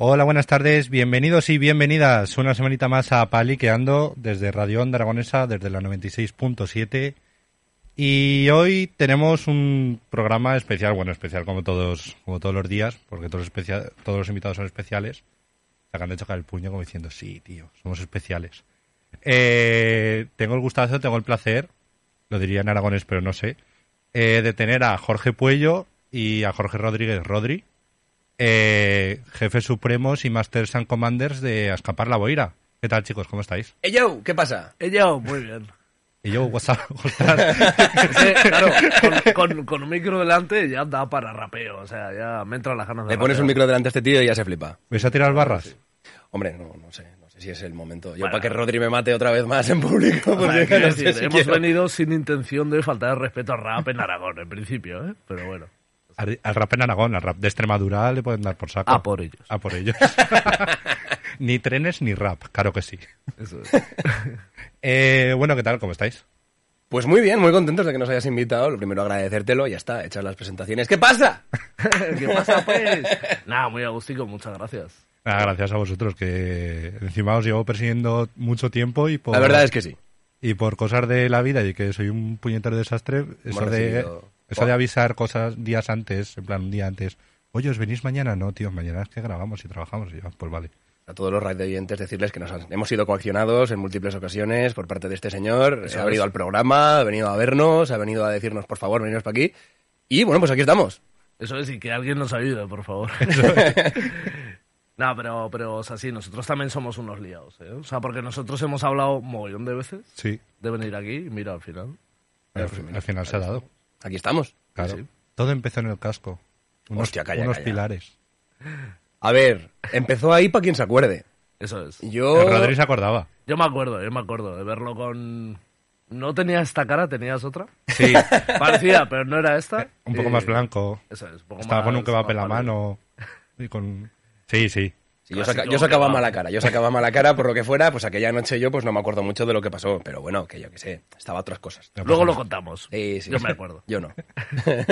Hola, buenas tardes, bienvenidos y bienvenidas una semanita más a Paliqueando desde Radio Onda Aragonesa, desde la 96.7. Y hoy tenemos un programa especial, bueno, especial como todos, como todos los días, porque todos, todos los invitados son especiales. Sacan de chocar el puño como diciendo, sí, tío, somos especiales. Eh, tengo el gustazo, tengo el placer, lo diría en aragonés, pero no sé, eh, de tener a Jorge Puello y a Jorge Rodríguez Rodri, eh, jefes supremos y Masters and Commanders de Escapar la Boira. ¿Qué tal, chicos? ¿Cómo estáis? ¡Ey, yo! ¿Qué pasa? ¡Ey, yo! Muy bien. Y yo, WhatsApp, claro, con, con, un micro delante ya da para rapeo, o sea, ya me entra las ganas de Le pones un micro delante a este tío y ya se flipa. ¿Vais a tirar barras? Hombre, no, no sé, no sé si es el momento. Yo para que Rodri me mate otra vez más en público. Porque no sé si hemos venido sin intención de faltar respeto al rap en Aragón, en principio, ¿eh? Pero bueno. Al, rap en Aragón, al rap de Extremadura le pueden dar por saco. A por ellos. A por ellos. ni trenes ni rap, claro que sí. Eso es. eh, bueno, ¿qué tal? ¿Cómo estáis? Pues muy bien, muy contentos de que nos hayas invitado. Lo primero agradecértelo, ya está, echar las presentaciones. ¿Qué pasa? ¿Qué pasa, pues? Nada, muy agustico, muchas gracias. Nada, gracias a vosotros, que encima os llevo persiguiendo mucho tiempo y por... La verdad es que sí. Y por cosas de la vida y que soy un puñetero desastre, eso de, eso de avisar cosas días antes, en plan un día antes. Oye, ¿os venís mañana? No, tío, mañana es que grabamos y trabajamos. Y yo, pues vale a todos los radio oyentes decirles que nos hemos sido coaccionados en múltiples ocasiones por parte de este señor. ha venido al programa, ha venido a vernos, ha venido a decirnos, por favor, veniros para aquí. Y bueno, pues aquí estamos. Eso es, y que alguien nos ayude, por favor. no, pero, pero, o sea, sí, nosotros también somos unos liados, ¿eh? O sea, porque nosotros hemos hablado un mogollón de veces sí. de venir aquí y mira, al final. Al, final se ha dado. Aquí estamos. Claro. Todo empezó en el casco. Unos, Hostia, calla, unos calla. pilares. A ver, empezó ahí para quien se acuerde. Eso es. Yo... El Rodri se acordaba. Yo me acuerdo, yo me acuerdo de verlo con... ¿No tenía esta cara? ¿Tenías otra? Sí. Parecía, pero no era esta. Un poco Y- más blanco. Eso es. un poco Estaba con un kebab en la mano. Y con... Sí, sí. Sí, yo, saca- yo sacaba mala cara, yo sacaba mala cara por lo que fuera, pues aquella noche yo pues no me acuerdo mucho de lo que pasó, pero bueno, que yo que sé, estaba otras cosas. No Luego lo contamos. Sí, sí. Yo me acuerdo. Yo no.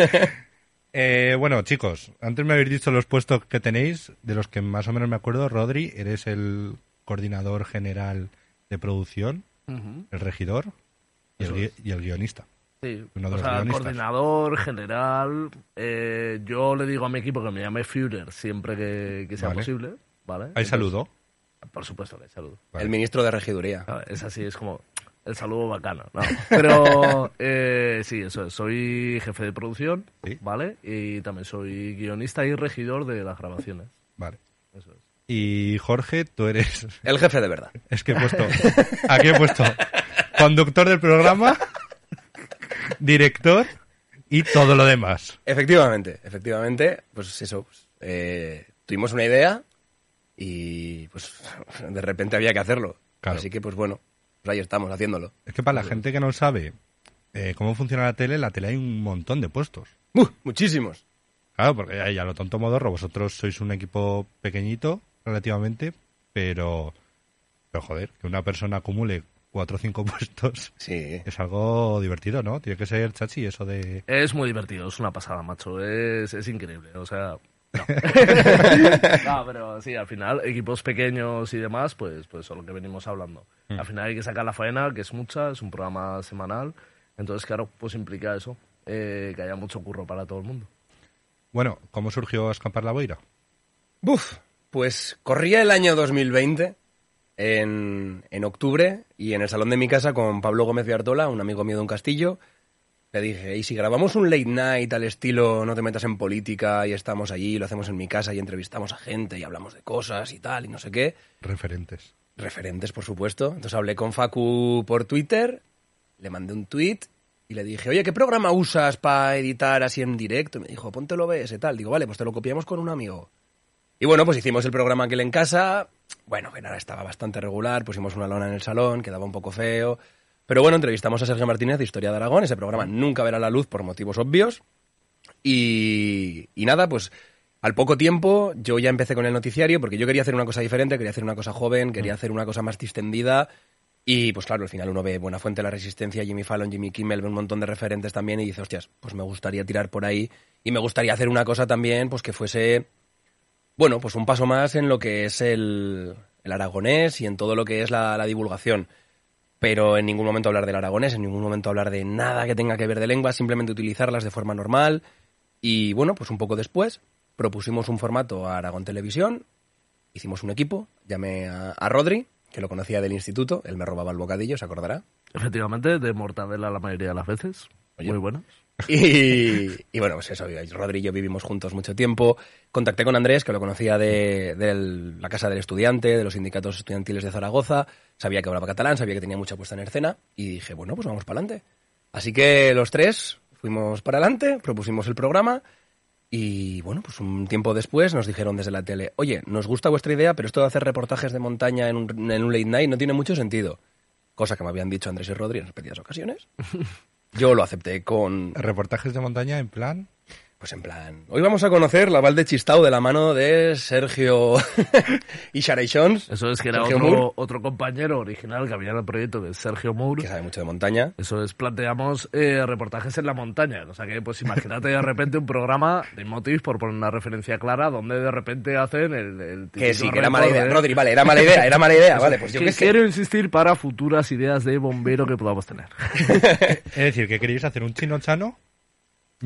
Eh, bueno, chicos, antes me habéis dicho los puestos que tenéis, de los que más o menos me acuerdo. Rodri, eres el coordinador general de producción, el regidor y el, y el guionista. Sí, Uno de o los sea, guionistas. coordinador general. eh, yo le digo a mi equipo que me llame Führer siempre que, que sea Vale. posible. ¿Vale? ¿Hay saludo? Por supuesto que hay saludo. Vale. El ministro de regiduría. Ah, Es así, es como el saludo bacano. ¿no? Pero eh, sí, eso es. Soy jefe de producción, Sí. ¿vale? Y también soy guionista y regidor de las grabaciones. Vale. Eso es. Y Jorge, tú eres... El jefe de verdad. Es que he puesto... Aquí he puesto conductor del programa, director y todo lo demás. Efectivamente, efectivamente, pues eso, pues, eh, tuvimos una idea y pues de repente había que hacerlo. Claro. Así que pues bueno, pues ahí estamos haciéndolo. Es que para la gente que no sabe eh, cómo funciona la tele, en la tele hay un montón de puestos. ¡Uh! muchísimos. Claro, porque ahí a lo tonto modorro, vosotros sois un equipo pequeñito, relativamente, pero, pero joder, que una persona acumule cuatro o cinco puestos Sí. es algo divertido, ¿no? Tiene que ser chachi eso de... Es muy divertido, es una pasada, macho. Es, es increíble, o sea. No. No, pero sí, al final, equipos pequeños y demás, pues, pues son lo que venimos hablando. Mm. Al final hay que sacar la faena, que es mucha, es un programa semanal. Entonces, claro, pues implica eso, eh, que haya mucho curro para todo el mundo. Bueno, ¿cómo surgió Escampar la Boira? Buf, pues corría el año 2020 en, en octubre y en el salón de mi casa con Pablo Gómez Viartola, un amigo mío de un castillo, le dije, ¿y si grabamos un late night al estilo no te metas en política y estamos allí, lo hacemos en mi casa y entrevistamos a gente y hablamos de cosas y tal y no sé qué? Referentes. Referentes, por supuesto. Entonces hablé con Facu por Twitter, le mandé un tweet y le dije, oye, ¿qué programa usas para editar así en directo? Y me dijo, ponte lo ves y tal. Digo, vale, pues te lo copiamos con un amigo. Y bueno, pues hicimos el programa aquel en casa. Bueno, que nada, estaba bastante regular. Pusimos una lona en el salón, quedaba un poco feo. Pero bueno, entrevistamos a Sergio Martínez de Historia de Aragón. Ese programa nunca verá la luz por motivos obvios. Y, y nada, pues al poco tiempo yo ya empecé con el noticiario porque yo quería hacer una cosa diferente, quería hacer una cosa joven, quería hacer una cosa más distendida. Y pues claro, al final uno ve Buenafuente, La Resistencia, Jimmy Fallon, Jimmy Kimmel, ve un montón de referentes también y dice, hostias, pues me gustaría tirar por ahí y me gustaría hacer una cosa también pues que fuese bueno, pues un paso más en lo que es el, el aragonés y en todo lo que es la, la divulgación. Pero en ningún momento hablar del aragonés, en ningún momento hablar de nada que tenga que ver de lenguas, simplemente utilizarlas de forma normal. Y bueno, pues un poco después propusimos un formato a Aragón Televisión, hicimos un equipo, llamé a, a Rodri, que lo conocía del instituto, él me robaba el bocadillo, se acordará. Efectivamente, de mortadela la mayoría de las veces. Oye. Muy buenas. Y, bueno, pues eso, Rodri y yo vivimos juntos mucho tiempo. Contacté con Andrés, que lo conocía de, de la Casa del Estudiante, de los sindicatos estudiantiles de Zaragoza. Sabía que hablaba catalán, sabía que tenía mucha puesta en escena. Y dije, bueno, pues vamos para adelante. Así que los tres fuimos para adelante, propusimos el programa. Y bueno, pues un tiempo después nos dijeron desde la tele, oye, nos gusta vuestra idea, pero esto de hacer reportajes de montaña en un, en un late night no tiene mucho sentido. Cosa que me habían dicho Andrés y Rodri en repetidas ocasiones. Yo lo acepté con, Reportajes de montaña en plan. Pues en plan, hoy vamos a conocer la Val de Chistau de la mano de Sergio y Shons, Eso es que era otro, otro compañero original que había en el proyecto, es Sergio Moore. que sabe mucho de montaña. Eso es, planteamos eh, reportajes en la montaña. O sea que, pues imagínate de repente un programa de Motiv, por poner una referencia clara, donde de repente hacen el. el Que sí, que era mala idea. de- Rodri, vale, era mala idea, era mala idea. Vale, pues yo que qué sé. quiero insistir para futuras ideas de bombero que podamos tener. Es decir, que queréis hacer un chino chano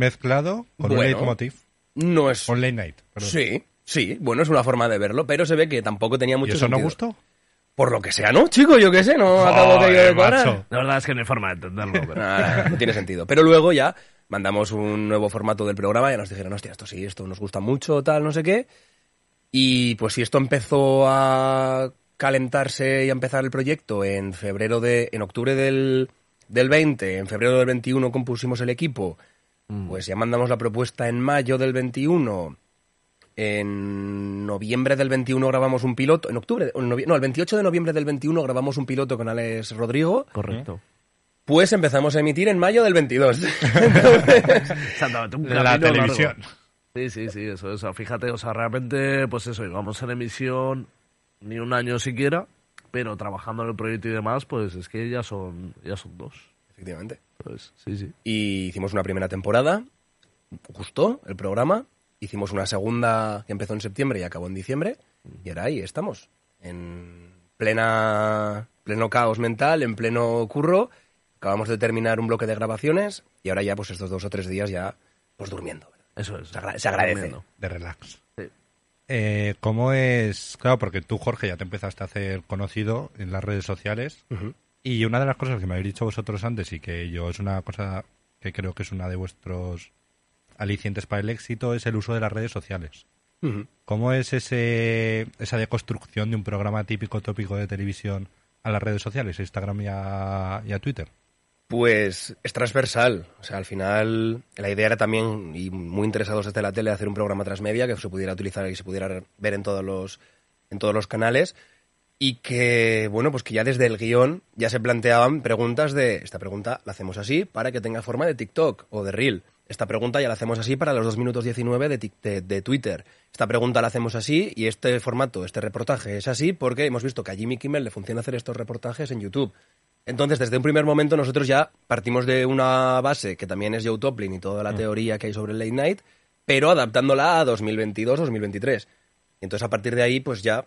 mezclado con un Bueno. leitmotiv. No es... Con late night. perdón. Sí, sí, bueno, es una forma de verlo, pero se ve que tampoco tenía ¿Y mucho eso no sentido. gustó? Por lo que sea, ¿no? Chico, yo qué sé, no acabo de, macho. La verdad es que no hay forma de entenderlo. Pero... Nah, no tiene sentido. Pero luego ya mandamos un nuevo formato del programa y nos dijeron, hostia, esto sí, esto nos gusta mucho, tal, no sé qué. Y pues si esto empezó a calentarse y a empezar el proyecto en febrero de, en octubre del, del 20, en febrero del 21 compusimos el equipo, pues ya mandamos la propuesta en mayo del 21. En noviembre del 21 grabamos un piloto, en octubre, no, el 28 de noviembre del 21 grabamos un piloto con Alex Rodrigo. Correcto. Pues empezamos a emitir en mayo del 22. Exactamente, un La televisión. largo. Sí, sí, sí, eso, eso. Fíjate, o sea, realmente, pues eso, íbamos en emisión ni un año siquiera, pero trabajando en el proyecto y demás, pues es que ya son, ya son dos. Efectivamente. Pues sí, sí. Y hicimos una primera temporada, gustó el programa, hicimos una segunda que empezó en septiembre y acabó en diciembre, y ahora ahí estamos, en plena, pleno caos mental, en pleno curro, acabamos de terminar un bloque de grabaciones, y ahora ya pues estos dos o tres días ya pues durmiendo. Eso es. Se agra- se agradece. De relax. Sí. Eh, ¿Cómo es? Claro, porque tú, Jorge, ya te empezaste a hacer conocido en las redes sociales. Y una de las cosas que me habéis dicho vosotros antes y que yo es una cosa que creo que es una de vuestros alicientes para el éxito es el uso de las redes sociales. ¿Cómo es ese, esa deconstrucción de un programa típico tópico de televisión a las redes sociales, a Instagram y a, y a Twitter? Pues es transversal. O sea, al final la idea era también, y muy interesados desde la tele, hacer un programa transmedia que se pudiera utilizar y se pudiera ver en todos los, en todos los canales. Y que, bueno, pues que ya desde el guion ya se planteaban preguntas de, esta pregunta la hacemos así para que tenga forma de TikTok o de Reel. Esta pregunta ya la hacemos así para los 2 minutos 19 de, de, de Twitter. Esta pregunta la hacemos así y este formato, este reportaje es así porque hemos visto que a Jimmy Kimmel le funciona hacer estos reportajes en YouTube. Entonces, desde un primer momento nosotros ya partimos de una base que también es Joe Toplin y toda la teoría que hay sobre el late night, pero adaptándola a 2022-2023. Y entonces, a partir de ahí, pues ya,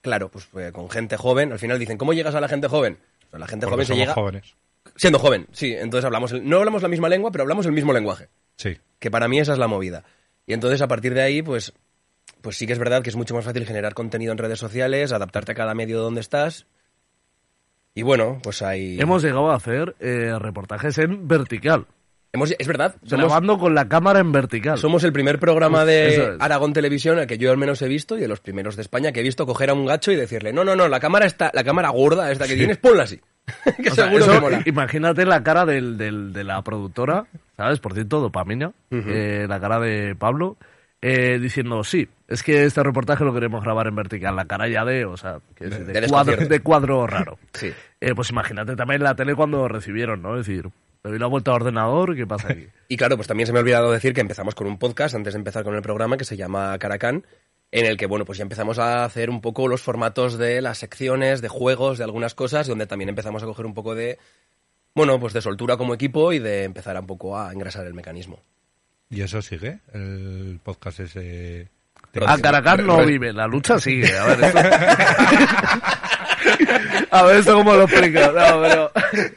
claro, pues eh, con gente joven, al final dicen, ¿cómo llegas a la gente joven? Pues la gente Porque joven se somos llega jóvenes. siendo joven, sí. Entonces hablamos, el- no hablamos la misma lengua, pero hablamos el mismo lenguaje. Sí. Que para mí esa es la movida. Y entonces, a partir de ahí, pues, pues sí que es verdad que es mucho más fácil generar contenido en redes sociales, adaptarte a cada medio donde estás. Y bueno, pues hay... Hemos llegado a hacer eh, reportajes en vertical. Hemos- es verdad, somos, Grabando con la cámara en vertical. somos el primer programa de es. Aragón Televisión al que yo al menos he visto y de los primeros de España que he visto coger a un gacho y decirle, no, no, no, la cámara está, la cámara gorda esta que tienes, ponla así. que O sea, seguro eso, que mola. Imagínate la cara del, del- de la productora, ¿sabes? Por cierto, dopamina, eh, la cara de Pablo, eh, diciendo, sí, es que este reportaje lo queremos grabar en vertical, la cara ya de, o sea, que es de, de cuadro, desconcierto. de cuadro raro. Sí. Eh, pues imagínate también la tele cuando recibieron, ¿no? Es decir, le doy la vuelta al ordenador, ¿qué pasa aquí? Y claro, pues también se me ha olvidado decir que empezamos con un podcast antes de empezar con el programa que se llama Caracán, en el que, bueno, pues ya empezamos a hacer un poco los formatos de las secciones, de juegos, de algunas cosas, donde también empezamos a coger un poco de, bueno, pues de soltura como equipo y de empezar un poco a engrasar el mecanismo. ¿Y eso sigue? ¿El podcast ese A Caracas no vive, la lucha sigue. A ver, esto... A ver, esto cómo lo explico. No, pero...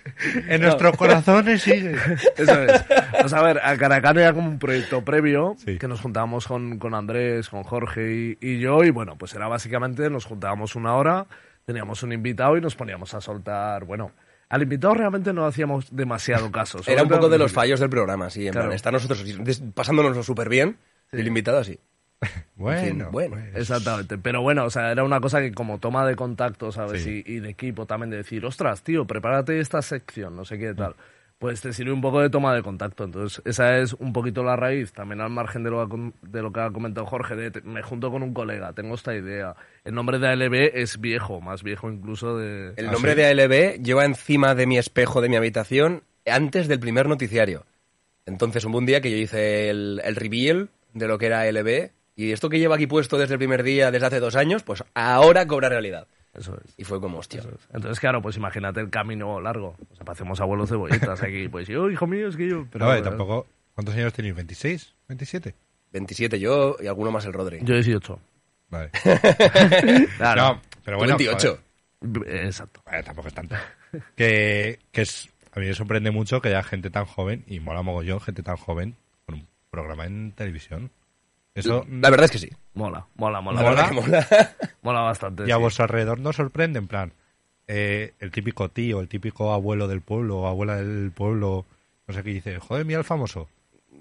En nuestros corazones sigue. Eso es. O sea, a ver, a Caracas era como un proyecto previo Sí. que nos juntábamos con, con Andrés, con Jorge y, y yo. Y bueno, pues era básicamente, nos juntábamos una hora, teníamos un invitado y nos poníamos a soltar. Bueno, al invitado realmente no hacíamos demasiado caso. Era un poco de los fallos del programa, sí. En Claro. plan, estar nosotros pasándonoslo súper bien y el invitado así. Bueno, bueno. pues, Exactamente. Pero bueno, o sea, era una cosa que como toma de contacto, ¿sabes? Sí. Y, y de equipo también de decir, ostras, tío, prepárate esta sección, no sé qué tal. Pues te sirve un poco de toma de contacto. Entonces, esa es un poquito la raíz, también al margen de lo, que ha com- de lo que ha comentado Jorge, de te- me junto con un colega, tengo esta idea. El nombre de ALB es viejo, más viejo incluso de... El ¿Ah, nombre sí? de ALB lleva encima de mi espejo de mi habitación antes del primer noticiario. Entonces hubo un día que yo hice el, el reveal de lo que era ALB y esto que lleva aquí puesto desde el primer día, desde hace dos años, pues ahora cobra realidad. Eso es. Y fue como, hostia. Entonces, claro, pues imagínate el camino largo. O sea, parecemos abuelos cebolletas aquí. Pues yo, hijo mío, es que yo... Pero a ver, tampoco. ¿Cuántos años tenéis? ¿26? ¿27? 27 yo y alguno más el Rodri. Yo 18. Vale. Claro. No, pero bueno. 28. joder, Exacto. eh, tampoco es tanto. Que, que es. A mí me sorprende mucho que haya gente tan joven, y mola mogollón, gente tan joven, con un programa en televisión. Eso. La verdad es que sí. Mola, mola, mola. La Mola, mola. mola bastante. Y a sí. vuestro alrededor no sorprende, en plan, eh, el típico tío, el típico abuelo del pueblo o abuela del pueblo, no sé qué dice, joder, mira el famoso.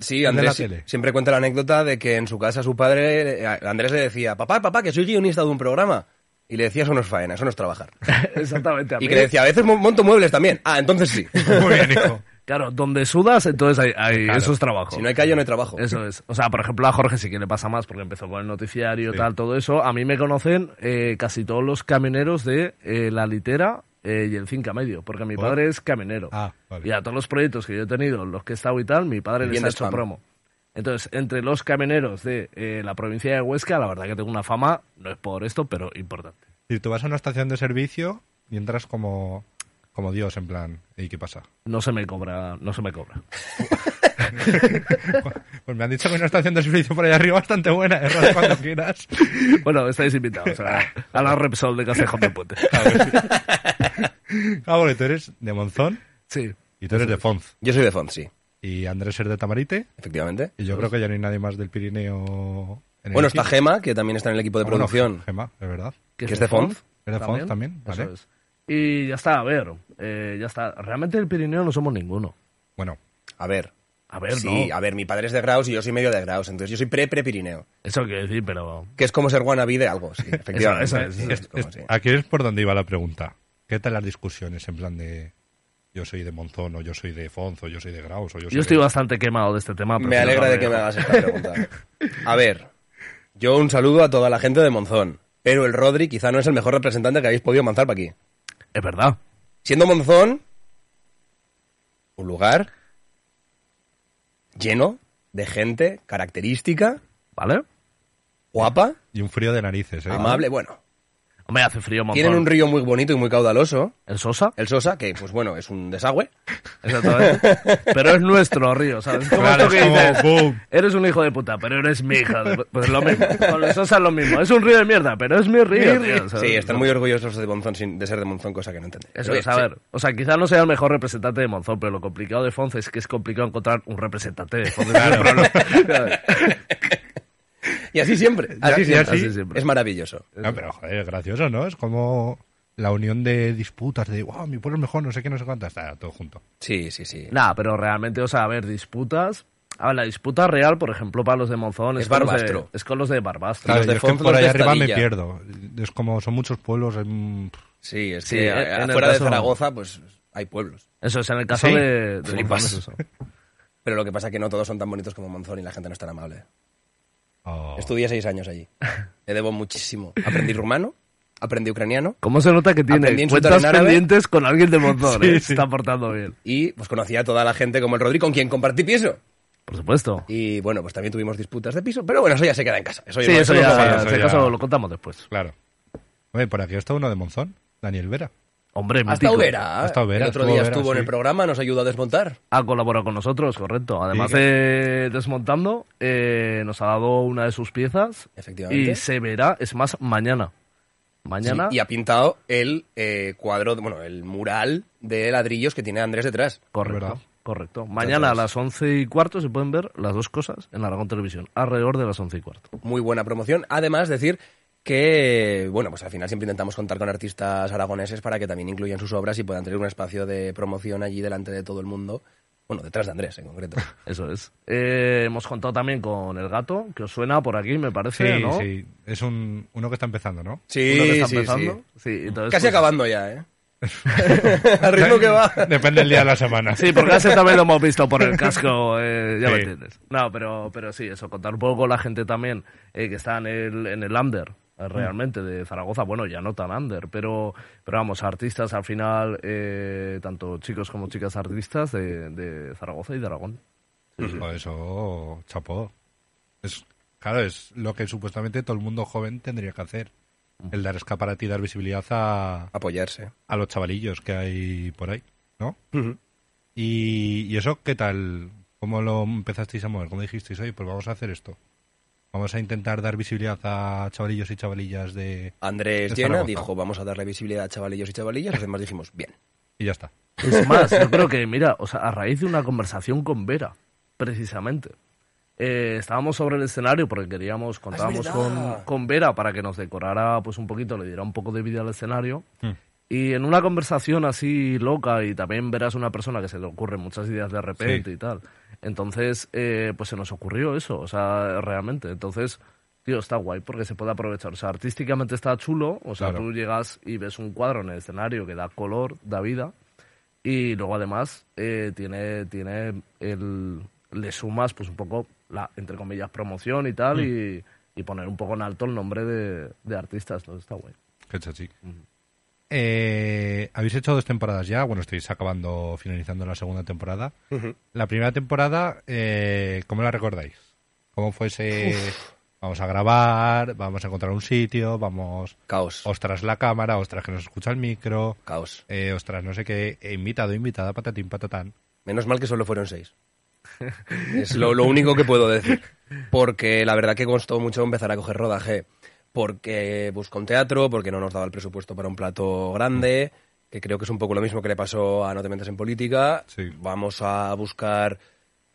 Sí, Andrés la siempre cuenta la anécdota de que en su casa su padre, eh, Andrés le decía, papá, papá, que soy guionista de un programa. Y le decía, eso no es faena, eso no es trabajar. Exactamente. a Y mí- que le decía, a veces mo- monto muebles también. Ah, entonces sí. Muy bien, hijo. Claro, donde sudas, entonces hay, hay- Claro. eso es trabajo. Si no hay callo, no hay trabajo. Eso es. O sea, por ejemplo, a Jorge sí que le pasa más porque empezó con el noticiario, Sí. tal, todo eso. A mí me conocen eh, casi todos los camioneros de eh, La Litera eh, y el Finca Medio, porque mi ¿Por? padre es camionero. Ah, vale. Y a todos los proyectos que yo he tenido, los que he estado y tal, mi padre les Bien ha de hecho promo. Entonces, entre los camioneros de eh, la provincia de Huesca, la verdad que tengo una fama, no es por esto, pero importante. Y tú vas a una estación de servicio y entras como, como Dios, en plan, ¿y qué pasa? No se me cobra, no se me cobra. Pues me han dicho que hay una estación de servicio por ahí arriba bastante buena, ¿eh? Cuando quieras. Bueno, estáis invitados a, a la Repsol de Castejón de Puente. Ah, porque tú eres de Monzón Sí. y tú eres de Fonz. Yo soy de Font, sí, Y Andrés es de Tamarite. efectivamente. Y yo creo que ya no hay nadie más del Pirineo. en el Bueno, equipo. está Gema, que también está en el equipo de Ah, bueno, producción. Gema, es verdad. Que es de Font. ¿Es de Font también? Eso Vale. es. Y ya está, a ver, eh, ya está. Realmente el Pirineo no somos ninguno. Bueno, A ver. A ver, sí, no. a ver, mi padre es de Graus y yo soy medio de Graus, entonces yo soy pre-pre-Pirineo. Eso quiero decir, pero... Que es como ser wannabe de algo, sí, efectivamente. eso es, Sí, eso es es- como es- así. aquí es por donde iba la pregunta. ¿Qué tal las discusiones en plan de yo soy de Monzón o yo soy de Fonz o yo soy de Graus o yo soy Yo estoy de... bastante quemado de este tema. Me prefiero alegra de que me hagas esta pregunta. A ver, yo un saludo a toda la gente de Monzón, pero el Rodri quizá no es el mejor representante que habéis podido manzar para aquí. Es verdad. Siendo Monzón un lugar lleno de gente característica, ¿Vale? guapa, Y un frío de narices, ¿eh? amable, bueno. Hombre, hace frío, montón. Tienen un río muy bonito y muy caudaloso, ¿El Sosa? el Sosa, que pues bueno, es un desagüe. Exactamente. pero es nuestro río, ¿sabes? Es como Claro, que es como, dices, boom. eres un hijo de puta, pero eres mi hija de pu-". Pues lo mismo. Con el Sosa es lo mismo. Es un río de mierda, pero es mi río. Sí, están muy orgullosos de Monzón sin- de ser de Monzón, cosa que no entendí. Eso es, a sí. ver, o sea, quizás no sea el mejor representante de Monzón, pero lo complicado de Fonce es que es complicado encontrar un representante de el problema. Y así siempre, así siempre. así Así siempre. Es maravilloso. No, pero joder, es gracioso, ¿no? Es como la unión de disputas de, wow, mi pueblo es mejor, no sé qué, no sé cuánto, está todo junto. Sí, sí, sí. Nah, pero realmente, o sea, a ver, disputas. A ver, la disputa real, por ejemplo, para los de Monzón es, Es con los de- Barbastro. es con los de Barbastro. Claro, los de yo es que por ahí arriba me pierdo. Es como son muchos pueblos. mm, Sí, es Sí, que en- a- en el afuera de Zaragoza, pues hay pueblos. Eso es, en el caso Sí, de, de. Monzón es eso. Pero lo que pasa es que no todos son tan bonitos como Monzón y la gente no es tan amable. Oh. Estudié seis años allí. Le debo muchísimo. Aprendí rumano, aprendí ucraniano ¿Cómo se nota que tiene cuentas pendientes con alguien de Monzón? Sí, eh? sí. Se está portando bien. y pues conocí a toda la gente como el Rodri con quien compartí piso. Por supuesto. Y bueno, pues también tuvimos disputas de piso, pero bueno, eso ya se queda en casa. Eso Sí, no- eso ya, lo eso este ya- contamos después. Claro. Oye, por aquí está uno de Monzón, Daniel Vera. Hombre, Hasta mítico. Vera. Ha estado Vera, el otro día Vera, estuvo en sí. el programa, nos ayudó a desmontar. Ha colaborado con nosotros, correcto. Además Sí. de Desmontando, eh, nos ha dado una de sus piezas. Efectivamente. Y se verá, es más, mañana. Mañana. Sí, y ha pintado el eh, cuadro, bueno, el mural de ladrillos que tiene Andrés detrás. Correcto. ¿Verdad? Correcto. Mañana a las once y cuarto se pueden ver las dos cosas en Aragón Televisión, alrededor de las once y cuarto. Muy buena promoción. Además, decir que, bueno, pues al final siempre intentamos contar con artistas aragoneses para que también incluyan sus obras y puedan tener un espacio de promoción allí delante de todo el mundo. Bueno, detrás de Andrés en concreto. Eso es. Eh, hemos contado también con El Gato, que os suena por aquí, me Sí, parece, ¿no? sí. Es un, uno que está empezando, ¿no? Sí, Uno que está sí, empezando. sí. Sí, entonces, Casi pues, acabando ya, ¿eh? Al ritmo que va. Depende del día de la semana. Sí, porque ese también lo hemos visto por el casco, eh, ya Sí. me entiendes. No, pero, pero sí, eso, contar un poco con la gente también eh, que está en el, en el under, realmente, de Zaragoza. Bueno, ya no tan under, pero, pero vamos, artistas al final, eh, tanto chicos como chicas artistas de, de Zaragoza y de Aragón. Eso, chapó. Es, claro, es lo que supuestamente todo el mundo joven tendría que hacer. El dar escaparate y dar visibilidad a, Apoyarse. a los chavalillos que hay por ahí, ¿no? Y, y eso, ¿qué tal? ¿Cómo lo empezasteis a mover? ¿Cómo dijisteis, oye, pues vamos a hacer esto? Vamos a intentar dar visibilidad a chavalillos y chavalillas de... Andrés De Llena dijo, vamos a darle visibilidad a chavalillos y chavalillas. Los demás dijimos, bien. Y ya está. Es más, yo creo que, mira, o sea, a raíz de una conversación con Vera, precisamente. eh, estábamos sobre el escenario porque queríamos, contábamos verdad. con, con Vera para que nos decorara pues un poquito, le diera un poco de vida al escenario. Hmm. Y en una conversación así loca, y también verás una persona que se le ocurren muchas ideas de repente Sí. y tal. Entonces, eh, pues se nos ocurrió eso, o sea, realmente. Entonces, tío, está guay porque se puede aprovechar. O sea, artísticamente está chulo, o sea, Claro. tú llegas y ves un cuadro en el escenario que da color, da vida. Y luego además eh, tiene, tiene el, le sumas pues un poco la, entre comillas, promoción y tal, y, y poner un poco en alto el nombre de, de artistas, entonces está guay. Qué chachi. Eh, Habéis hecho dos temporadas ya, bueno, estáis acabando, finalizando la segunda temporada. La primera temporada, eh, ¿cómo la recordáis? ¿Cómo fuese, vamos a grabar, vamos a encontrar un sitio, vamos, Caos. ostras la cámara, ostras que nos escucha el micro, Caos. eh, ostras no sé qué, eh, invitado, invitada, patatín, patatán. Menos mal que solo fueron seis. es lo, lo único que puedo decir. Porque la verdad que costó mucho empezar a coger rodaje. Porque buscó un teatro, porque no nos daba el presupuesto para un plato grande, que creo que es un poco lo mismo que le pasó a No te metas en política. Sí. Vamos a buscar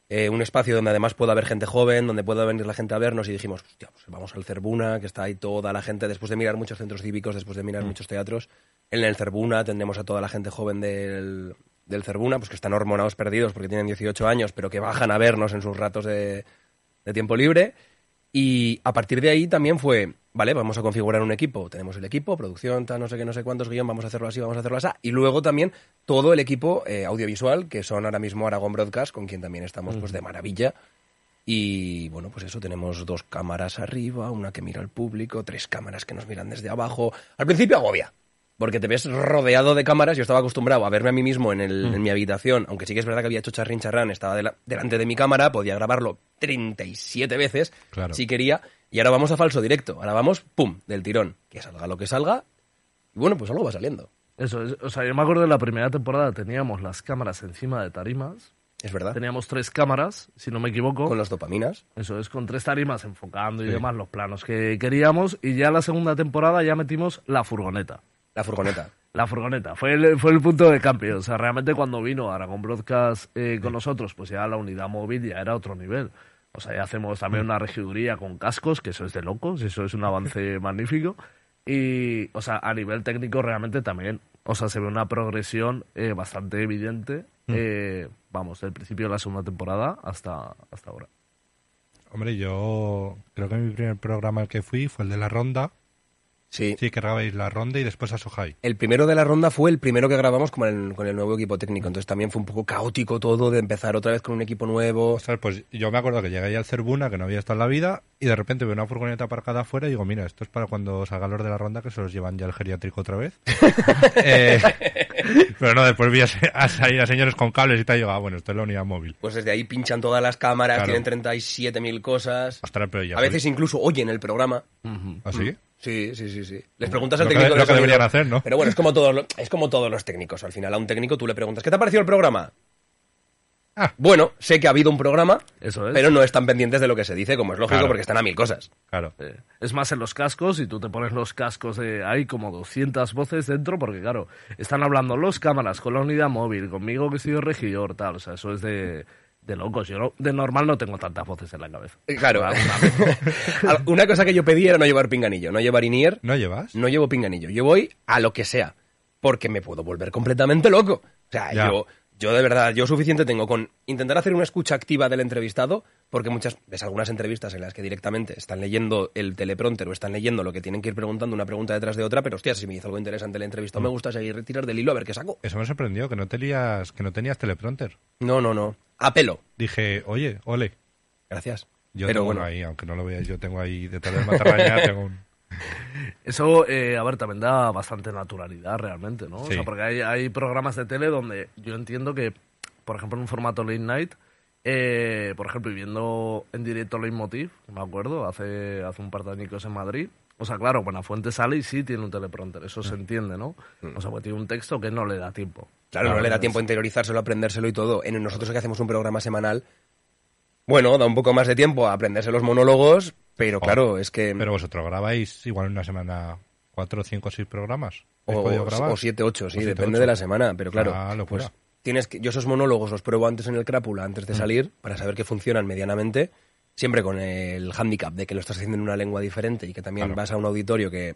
eh, un espacio donde además pueda haber gente joven, donde pueda venir la gente a vernos y dijimos, hostia, pues vamos al Cerbuna, que está ahí toda la gente, después de mirar muchos centros cívicos, después de mirar muchos teatros, en el Cerbuna tendremos a toda la gente joven del, del Cerbuna, pues que están hormonados perdidos porque tienen 18 años, pero que bajan a vernos en sus ratos de, de tiempo libre. Y a partir de ahí también fue, vale, vamos a configurar un equipo. Tenemos el equipo, producción, tal, no sé qué, no sé cuántos guion, vamos a hacerlo así, vamos a hacerlo así. Y luego también todo el equipo eh, audiovisual, que son ahora mismo Aragón Broadcast, con quien también estamos pues de maravilla. Y bueno, pues eso, tenemos dos cámaras arriba, una que mira al público, tres cámaras que nos miran desde abajo. Al principio agobia, porque te ves rodeado de cámaras. Yo estaba acostumbrado a verme a mí mismo en, el- en mi habitación, aunque sí que es verdad que había hecho charrín charrán, estaba dela- delante de mi cámara, podía grabarlo 37 veces Claro. si quería. Y ahora vamos a falso directo, ahora vamos, pum, del tirón. Que salga lo que salga. Y bueno, pues algo va saliendo. Eso es, o sea, yo me acuerdo de la primera temporada teníamos las cámaras encima de tarimas, Es verdad. teníamos tres cámaras, si no me equivoco. Con los dopaminas. Eso es, con tres tarimas enfocando y demás los planos que queríamos. Y ya la segunda temporada ya metimos la furgoneta. La furgoneta. La furgoneta, fue el, fue el punto de cambio. O sea, realmente cuando vino Aragón Broadcast eh, con nosotros, pues ya la unidad móvil ya era otro nivel. O sea, ya hacemos también una regiduría con cascos, que eso es de locos, eso es un avance magnífico. Y, o sea, a nivel técnico realmente también, o sea, se ve una progresión eh, bastante evidente, eh, vamos, del principio de la segunda temporada hasta, hasta ahora. Hombre, yo creo que mi primer programa al que fui fue el de la ronda. Sí. Sí, que grabáis la ronda y después a Sohai. El primero de la ronda fue el primero que grabamos con el, con el nuevo equipo técnico. Entonces también fue un poco caótico todo de empezar otra vez con un equipo nuevo. Ostras, pues yo me acuerdo que llegué ahí al Cerbuna, que no había estado en la vida, y de repente veo una furgoneta aparcada afuera y digo, mira, esto es para cuando salgan los de la ronda, que se los llevan ya al geriátrico otra vez. Eh, pero no, después vi a, salir a señores con cables y tal, y digo, ah, bueno, esto es la unidad móvil. Pues desde ahí pinchan todas las cámaras, Claro. tienen 37.000 cosas. Ostras, pero ya A veces incluso oyen el programa. Ujú. ¿Así? Sí, sí, sí, sí. Les preguntas al Lo que- técnico de lo que deberían hacer, ¿no? Pero bueno, es como, todos, es como todos los técnicos. Al final a un técnico tú le preguntas, ¿qué te ha parecido el programa? Ah. Bueno, sé que ha habido un programa, Eso es. pero no están pendientes de lo que se dice, como es lógico, Claro. porque están a mil cosas. Claro. Eh, Es más en los cascos y tú te pones los cascos de... Hay como 200 voces dentro porque, claro, están hablando los cámaras con la unidad móvil, conmigo que soy el regidor, tal. O sea, eso es de, de locos. Yo no- de normal no tengo tantas voces en la cabeza. Eh, Claro. Una cosa que yo pedí era no llevar pinganillo, no llevar inier, ¿No llevas? no llevo pinganillo. Yo voy a lo que sea, porque me puedo volver completamente loco. O sea, Ya. yo, yo de verdad, yo suficiente tengo con intentar hacer una escucha activa del entrevistado, porque muchas ves algunas entrevistas en las que directamente están leyendo el teleprompter o están leyendo lo que tienen que ir preguntando una pregunta detrás de otra, pero hostia, si me dice algo interesante la entrevista, Mm. me gusta seguir tirar del hilo a ver qué saco. Eso me sorprendió, que no tenías, que no tenías teleprompter. No, no, no. A pelo. Dije, oye, ole. Gracias. Yo pero tengo bueno, uno ahí, aunque no lo veas, yo tengo ahí detrás del matarraña, tengo un... Eso, eh, a ver, también da bastante naturalidad realmente, ¿no? O sea, porque hay, hay programas de tele donde yo entiendo que, por ejemplo, en un formato late night, eh, por ejemplo, viendo en directo Leitmotiv, me acuerdo, hace, hace un par de añicos en Madrid, o sea, claro, Buenafuente sale y sí tiene un teleprompter, eso se entiende, ¿no? O sea, pues tiene un texto que no le da tiempo. Claro, no le da tiempo a interiorizarlo, a aprendérselo y todo. En nosotros que hacemos un programa semanal, bueno, da un poco más de tiempo a aprenderse los monólogos, pero Oh, claro, es que... Pero vosotros grabáis igual en una semana cuatro, cinco, seis programas. ¿Habéis o, grabar? o siete, ocho, sí, O siete, depende ocho. de la semana, pero claro, Ah, pues tienes que, yo esos monólogos los pruebo antes en el crápula, antes Mm. de salir, para saber que funcionan medianamente, siempre con el hándicap de que lo estás haciendo en una lengua diferente y que también Claro. vas a un auditorio que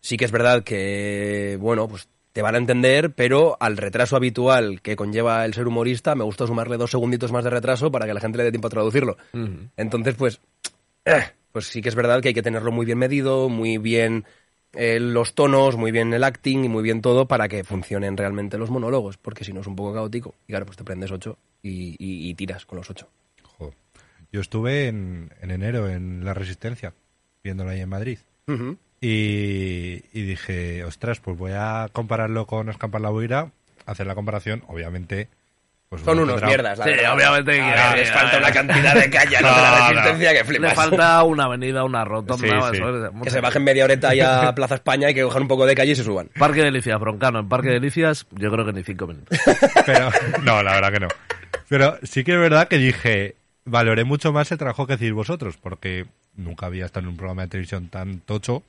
sí que es verdad que, bueno, pues te van a entender, pero al retraso habitual que conlleva el ser humorista, me gusta sumarle dos segunditos más de retraso para que la gente le dé tiempo a traducirlo. Entonces, pues, eh, pues sí que es verdad que hay que tenerlo muy bien medido, muy bien eh, los tonos, muy bien el acting y muy bien todo para que funcionen realmente los monólogos, porque si no es un poco caótico. Y claro, pues te prendes ocho y, y- y tiras con los ocho. Joder. Yo estuve en, en enero en La Resistencia, viéndolo ahí en Madrid. Y, y dije, ostras, pues voy a compararlo con Escampar la Huira, hacer la comparación, obviamente. Pues Son uno unos tendrá- mierdas, la Sí, verdad. obviamente que- A ver, les que- falta una cantidad de calle No, de la no. resistencia que Le flipas. falta una avenida, una rotonda, Sí, eso sí. es- Que se bajen media horeta ya a Plaza España y que cojan un poco de calle y se suban. Parque Delicias, Broncano. En Parque Delicias, yo creo que ni cinco minutos. Pero, no, la verdad que no. Pero sí que es verdad que dije, valoré mucho más el trabajo que hacéis vosotros, porque nunca había estado en un programa de televisión tan tocho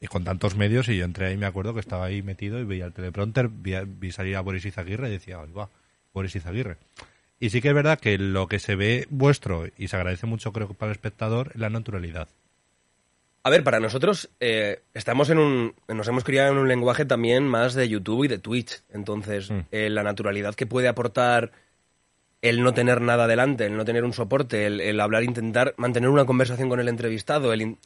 y con tantos medios, y yo entré ahí, me acuerdo que estaba ahí metido y veía el teleprompter, vi, vi salir a Boris Izaguirre y decía, "Ay, va, Boris Izaguirre. Y sí que es verdad que lo que se ve vuestro, y se agradece mucho creo que para el espectador, es la naturalidad. A ver, para nosotros eh, estamos en un, nos hemos criado en un lenguaje también más de YouTube y de Twitch. Entonces, Mm. eh, la naturalidad que puede aportar el no tener nada delante, el no tener un soporte, el, el hablar, intentar mantener una conversación con el entrevistado, el in-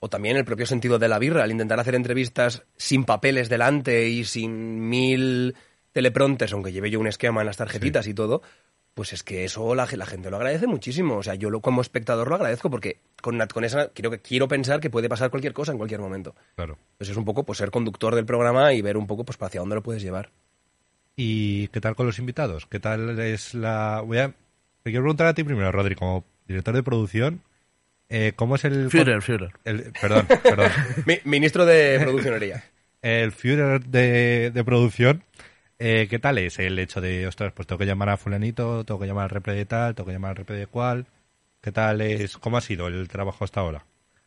o también el propio sentido de la birra, el intentar hacer entrevistas sin papeles delante y sin mil teleprompters, aunque lleve yo un esquema en las tarjetitas y todo, pues es que eso la, la gente lo agradece muchísimo. O sea, yo lo, como espectador lo agradezco porque con, con esa quiero, quiero pensar que puede pasar cualquier cosa en cualquier momento. Claro. Pues es un poco pues ser conductor del programa y ver un poco pues hacia dónde lo puedes llevar. ¿Y qué tal con los invitados? ¿Qué tal es la...? Voy a... Te quiero preguntar a ti primero, Rodri, como director de producción, eh, ¿cómo es el... Führer, Führer. el- perdón, perdón. Mi- ministro de produccionería. el Führer de, de producción, eh, ¿qué tal es el hecho de, ostras, pues tengo que llamar a fulanito, tengo que llamar al repre de tal, tengo que llamar al repre de cual? ¿Qué tal es, cómo ha sido el trabajo hasta ahora?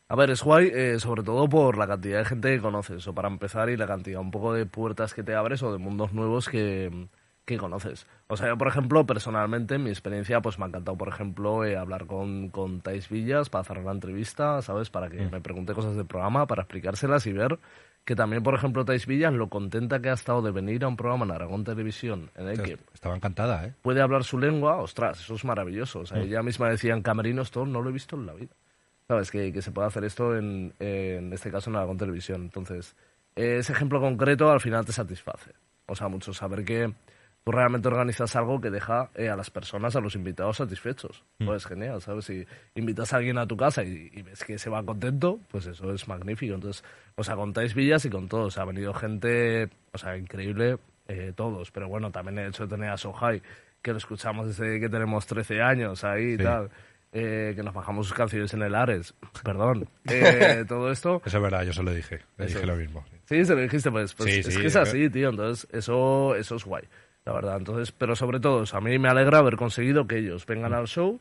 A ver, es guay, eh, sobre todo por la cantidad de gente que conoces, o para empezar, y la cantidad un poco de puertas que te abres o de mundos nuevos que, que conoces. O sea, yo, por ejemplo, personalmente, en mi experiencia, pues me ha encantado, por ejemplo, eh, hablar con, con Thais Villas para hacer la entrevista, ¿sabes? Para que me pregunte cosas del programa, para explicárselas y ver que también, por ejemplo, Thais Villas, lo contenta que ha estado de venir a un programa en Aragón Televisión, en el que Estaba encantada, ¿eh? puede hablar su lengua, ostras, eso es maravilloso. O sea, ella misma decía en Camerinos todo, no lo he visto en la vida. ¿Sabes? Que, que se puede hacer esto en, en este caso en Aragón Televisión. Entonces, ese ejemplo concreto al final te satisface. O sea, mucho saber que tú realmente organizas algo que deja eh, a las personas, a los invitados satisfechos. Pues genial, ¿sabes? Si invitas a alguien a tu casa y, y ves que se va contento, pues eso es magnífico. Entonces, o sea, contáis villas y con todos. Ha venido gente, o sea, increíble, eh, todos. Pero bueno, también el hecho de tener a Sohai, que lo escuchamos desde que tenemos 13 años ahí y Sí. tal. eh, que nos bajamos sus canciones en el Ares, perdón, eh, todo esto. Eso es verdad, yo se lo dije. Le dije lo mismo. Sí, se lo dijiste, pues, pues Sí, es sí, que es así, tío, entonces eso, eso es guay, la verdad. Entonces, pero sobre todo, a mí me alegra haber conseguido que ellos vengan al show,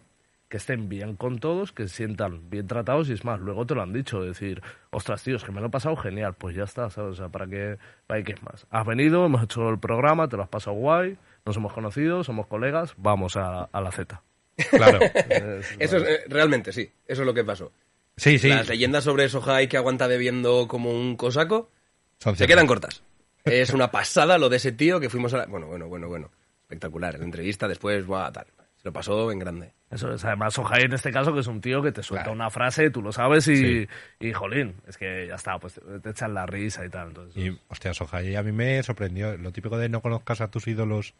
que estén bien con todos, que se sientan bien tratados y es más, luego te lo han dicho, decir, ostras, tío, es que me lo he pasado genial, pues ya está, ¿sabes? O sea, ¿para qué, para qué más? Has venido, hemos hecho el programa, te lo has pasado guay, nos hemos conocido, somos colegas, vamos a, a la Z. Claro. Es- Eso es, eh, realmente sí, eso es lo que pasó. Sí, sí. Las leyendas sobre Sohai que aguanta bebiendo como un cosaco Son se quedan cortas. Es una pasada lo de ese tío que fuimos a la... Bueno, bueno, bueno, bueno. Espectacular. La entrevista después, buah, tal. Se lo pasó en grande. Eso es, además, Ojai en este caso, que es un tío que te suelta Claro. una frase, tú lo sabes, y, Sí. y jolín, es que ya está, pues te, te echan la risa y tal. Entonces, Y, hostia, Sohai a mí me sorprendió. Lo típico de no conozcas a tus ídolos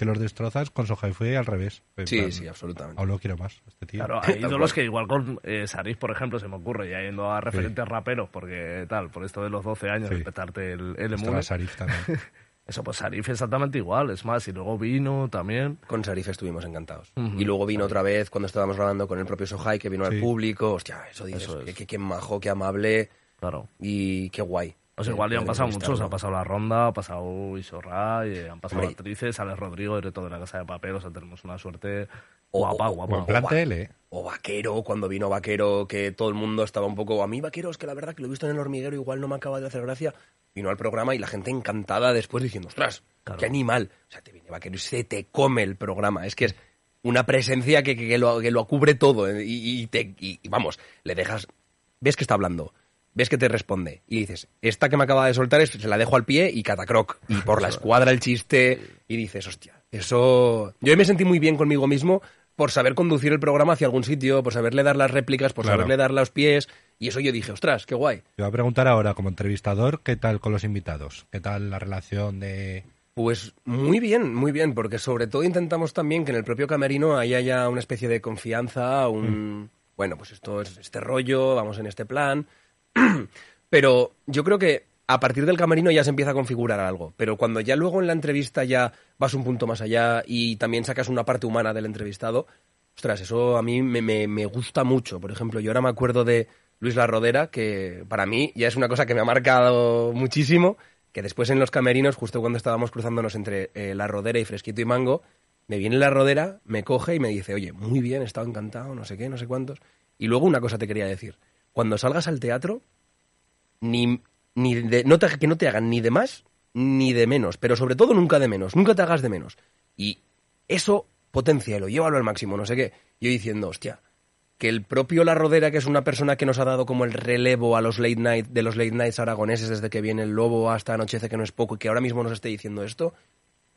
que los destrozas, con Sohai fue al revés. Sí, plan, sí, absolutamente. Aún lo quiero más, este tío. Claro, hay ídolos que igual con eh, Sarif, por ejemplo, se me ocurre, ya yendo a referentes raperos, porque tal, por esto de los 12 años, Sí. de petarte el, el Estaba. Sarif también. Eso, pues Sarif exactamente igual, es más, y luego vino también. Con Sarif estuvimos encantados. Y luego vino otra vez cuando estábamos grabando con el propio Sohai, que vino al público. Hostia, eso dices, Eso es. que, que- qué majo, qué amable Claro. y qué guay. O sea, igual ya han pasado muchos, ha pasado La Ronda, ha pasado Isorray, eh, han pasado Hombre. actrices, Alex Rodrigo, director de La Casa de Papel, o sea, tenemos una suerte O- guapa, o- guapa. Buen plantel, ¿eh? O Vaquero, cuando vino Vaquero, que todo el mundo estaba un poco... A mí Vaquero es que la verdad que lo he visto en el hormiguero, igual no me acaba de hacer gracia. Vino al programa y la gente encantada después diciendo, ostras, Claro. qué animal. O sea, te viene Vaquero y se te come el programa. Es que es una presencia que, que- que lo, que lo cubre todo. ¿eh? Y, y te, y- y vamos, le dejas... Ves que está hablando, ves que te responde y dices, esta que me acaba de soltar es, se la dejo al pie y catacroc. Y por la escuadra el chiste y dices, hostia, eso... Yo me sentí muy bien conmigo mismo por saber conducir el programa hacia algún sitio, por saberle dar las réplicas, por Claro. saberle dar los pies. Y eso yo dije, ostras, qué guay. Te voy a preguntar ahora, como entrevistador, ¿qué tal con los invitados? ¿Qué tal la relación de...? Pues muy bien, muy bien, porque sobre todo intentamos también que en el propio camerino haya ya una especie de confianza, un... Bueno, pues esto es este rollo, vamos en este plan. Pero yo creo que a partir del camerino ya se empieza a configurar algo. Pero cuando ya luego en la entrevista ya vas un punto más allá y también sacas una parte humana del entrevistado, ostras, eso a mí me, gusta mucho. Por ejemplo, yo ahora me acuerdo de Luis La Rodera, que para mí ya es una cosa que me ha marcado muchísimo, que después en los camerinos, justo cuando estábamos cruzándonos entre eh, La Rodera y Fresquito y Mango, me viene La Rodera, me coge y me dice, oye, muy bien, he estado encantado, no sé qué, no sé cuántos. Y luego una cosa te quería decir, cuando salgas al teatro, ni, ni de, no te- que no te hagan ni de más ni de menos, pero sobre todo nunca de menos, nunca te hagas de menos. Y eso potencialo, llévalo al máximo, no sé qué. Yo diciendo, hostia, que el propio La Rodera, que es una persona que nos ha dado como el relevo a los late night, de los late nights aragoneses desde que viene el lobo hasta anochece que no es poco, y que ahora mismo nos esté diciendo esto,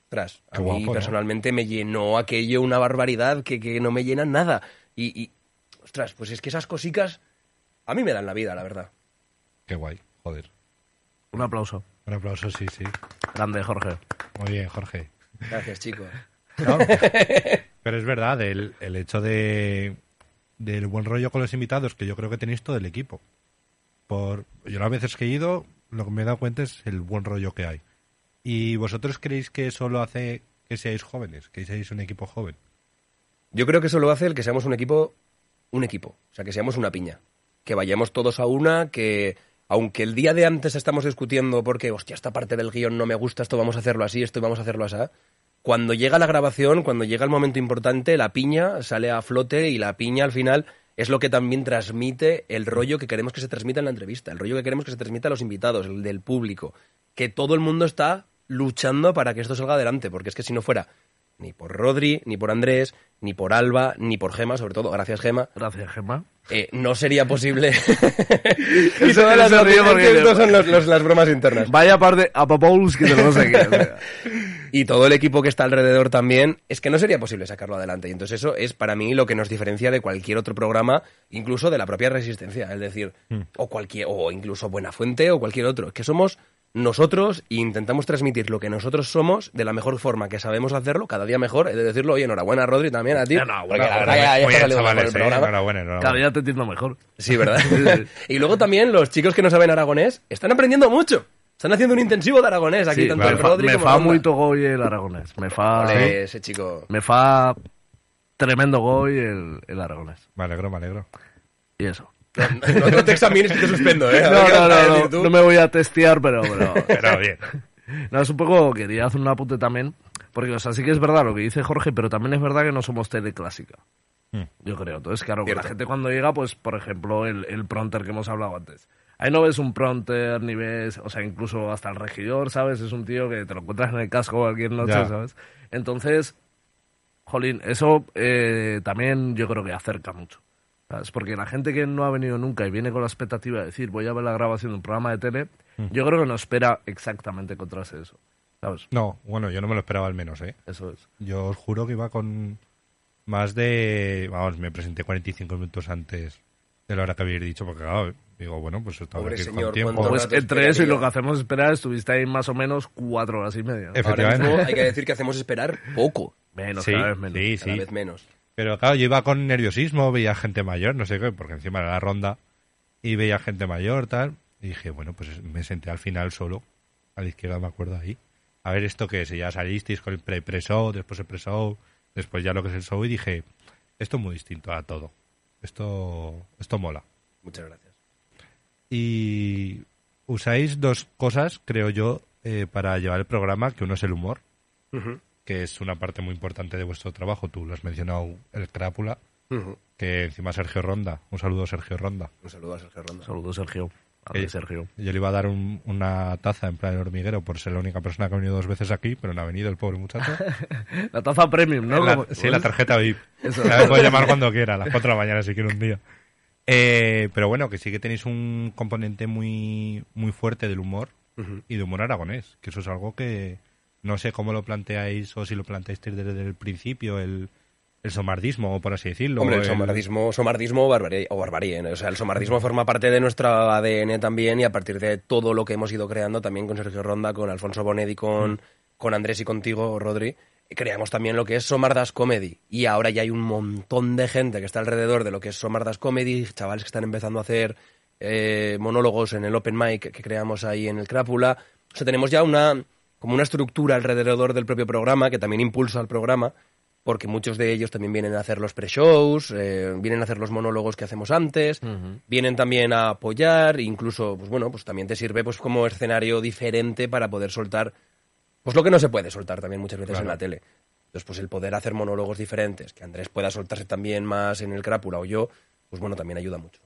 tras, a Qué mí guapo, ¿no? personalmente me llenó aquello una barbaridad que, que no me llena nada. Y, y, ostras, pues es que esas cositas a mí me dan la vida, la verdad. Qué guay, joder. Un aplauso. Un aplauso, sí, sí. Grande, Jorge. Muy bien, Jorge. Gracias, chicos. ¿No? Pero es verdad, el, el hecho de del buen rollo con los invitados, que yo creo que tenéis todo el equipo. Por, yo las veces que he ido, lo que me he dado cuenta es el buen rollo que hay. ¿Y vosotros creéis que eso lo hace que seáis jóvenes, que seáis un equipo joven? Yo creo que eso lo hace el que seamos un equipo, un equipo, o sea, que seamos una piña, que vayamos todos a una, que aunque el día de antes estamos discutiendo porque, hostia, esta parte del guion no me gusta, esto vamos a hacerlo así, esto vamos a hacerlo así, cuando llega la grabación, cuando llega el momento importante, la piña sale a flote y la piña al final es lo que también transmite el rollo que queremos que se transmita en la entrevista, el rollo que queremos que se transmita a los invitados, el del público, que todo el mundo está luchando para que esto salga adelante, porque es que si no fuera ni por Rodri, ni por Andrés, ni por Alba, ni por Gema, sobre todo, gracias Gema, Gracias, Gemma. eh, no sería posible. y todas las estos son los- los- las bromas internas. Vaya par de que tenemos aquí. o sea. y todo el equipo que está alrededor también, es que no sería posible sacarlo adelante. Y entonces eso es para mí lo que nos diferencia de cualquier otro programa, incluso de la propia resistencia, es decir, o cualquier, o incluso Buena Fuente o cualquier otro. Es que somos nosotros e intentamos transmitir lo que nosotros somos de la mejor forma que sabemos hacerlo, cada día mejor. He de decirlo, oye, enhorabuena Rodri también a ti. Porque la verdad ya, chavales, el eh, enhorabuena, enhorabuena. Cada día te entiendo mejor. Sí, ¿verdad? y luego también los chicos que no saben aragonés están aprendiendo mucho. Están haciendo un intensivo de aragonés aquí, Sí, tanto me el fa, Rodri me como fa Ronda. muy togo y el aragonés. Me fa... Ese chico. Me fa... tremendo goy el, el aragonés. Me alegro, me alegro. Y eso. No, no te examines que te suspendo, ¿eh? No, no, no, no, no me voy a testear, pero, pero Pero bien. No, es un poco, quería hacer un apunte también, porque, o sea, sí que es verdad lo que dice Jorge, pero también es verdad que no somos tele clásica. Mm. Yo creo. Entonces, claro, que la gente cuando llega, pues, por ejemplo, el, el pronter que hemos hablado antes. Ahí no ves un pronter, ni ves, o sea, incluso hasta el regidor, ¿sabes? Es un tío que te lo encuentras en el casco cualquier noche, Ya. ¿sabes? Entonces, jolín, eso eh, también yo creo que acerca mucho. ¿Sabes? Porque la gente que no ha venido nunca y viene con la expectativa de decir voy a ver la grabación de un programa de tele, Mm. yo creo que no espera exactamente encontrarse eso. ¿Sabes? No, bueno, yo no me lo esperaba al menos, ¿eh? Eso es. Yo os juro que iba con más de... Vamos, me presenté 45 minutos antes de la hora que habéis dicho, porque claro, digo, bueno, pues estaba aquí señor, con tiempo. Pues entre eso y lo que hacemos esperar, estuviste ahí más o menos cuatro horas y media. Efectivamente. hay que decir que hacemos esperar poco. Menos, Sí, cada vez menos. sí, Cada sí. vez menos. Pero claro, yo iba con nerviosismo, veía gente mayor, no sé qué, porque encima era la ronda, y veía gente mayor, tal, y dije, bueno, pues me senté al final solo, a la izquierda me acuerdo ahí. A ver esto que es, y ya salisteis con el pre- pre-show, después el pre-show, después ya lo que es el show, y dije, esto es muy distinto a todo. Esto, esto mola. Muchas gracias. Y usáis dos cosas, creo yo, eh, para llevar el programa, que uno es el humor, Ujú, que es una parte muy importante de vuestro trabajo. Tú lo has mencionado, el crápula, que encima Sergio Ronda, un saludo Sergio Ronda. Un saludo a Sergio Ronda. Saludos, Sergio. Ande, Eh, Sergio. Yo le iba a dar un- una taza en plan hormiguero por ser la única persona que ha venido dos veces aquí, pero no ha venido el pobre muchacho. La taza premium, ¿no? La- sí, la tarjeta VIP. Eso. La puede llamar cuando quiera, a las 4 de la mañana si quiere un día. Eh, pero bueno, que sí que tenéis un componente muy, muy fuerte del humor y de humor aragonés, que eso es algo que no sé cómo lo planteáis o si lo planteáis desde el principio, el, el somardismo, por así decirlo. Hombre, el el- somardismo, somardismo o barbarie, o barbarie, ¿no? O sea, el somardismo forma parte de nuestro ADN también y a partir de todo lo que hemos ido creando también con Sergio Ronda, con Alfonso Bonedi, con, con Andrés y contigo, Rodri, creamos también lo que es Somardas Comedy. Y ahora ya hay un montón de gente que está alrededor de lo que es Somardas Comedy, chavales que están empezando a hacer eh, monólogos en el Open Mic que creamos ahí en el Crápula. O sea, tenemos ya una como una estructura alrededor del propio programa que también impulsa al programa porque muchos de ellos también vienen a hacer los pre-shows, eh, vienen a hacer los monólogos que hacemos antes, vienen también a apoyar, incluso, pues bueno, pues también te sirve pues como escenario diferente para poder soltar, pues lo que no se puede soltar también muchas veces Claro. en la tele. Entonces, pues el poder hacer monólogos diferentes, que Andrés pueda soltarse también más en el crápula o yo, pues bueno, también ayuda mucho.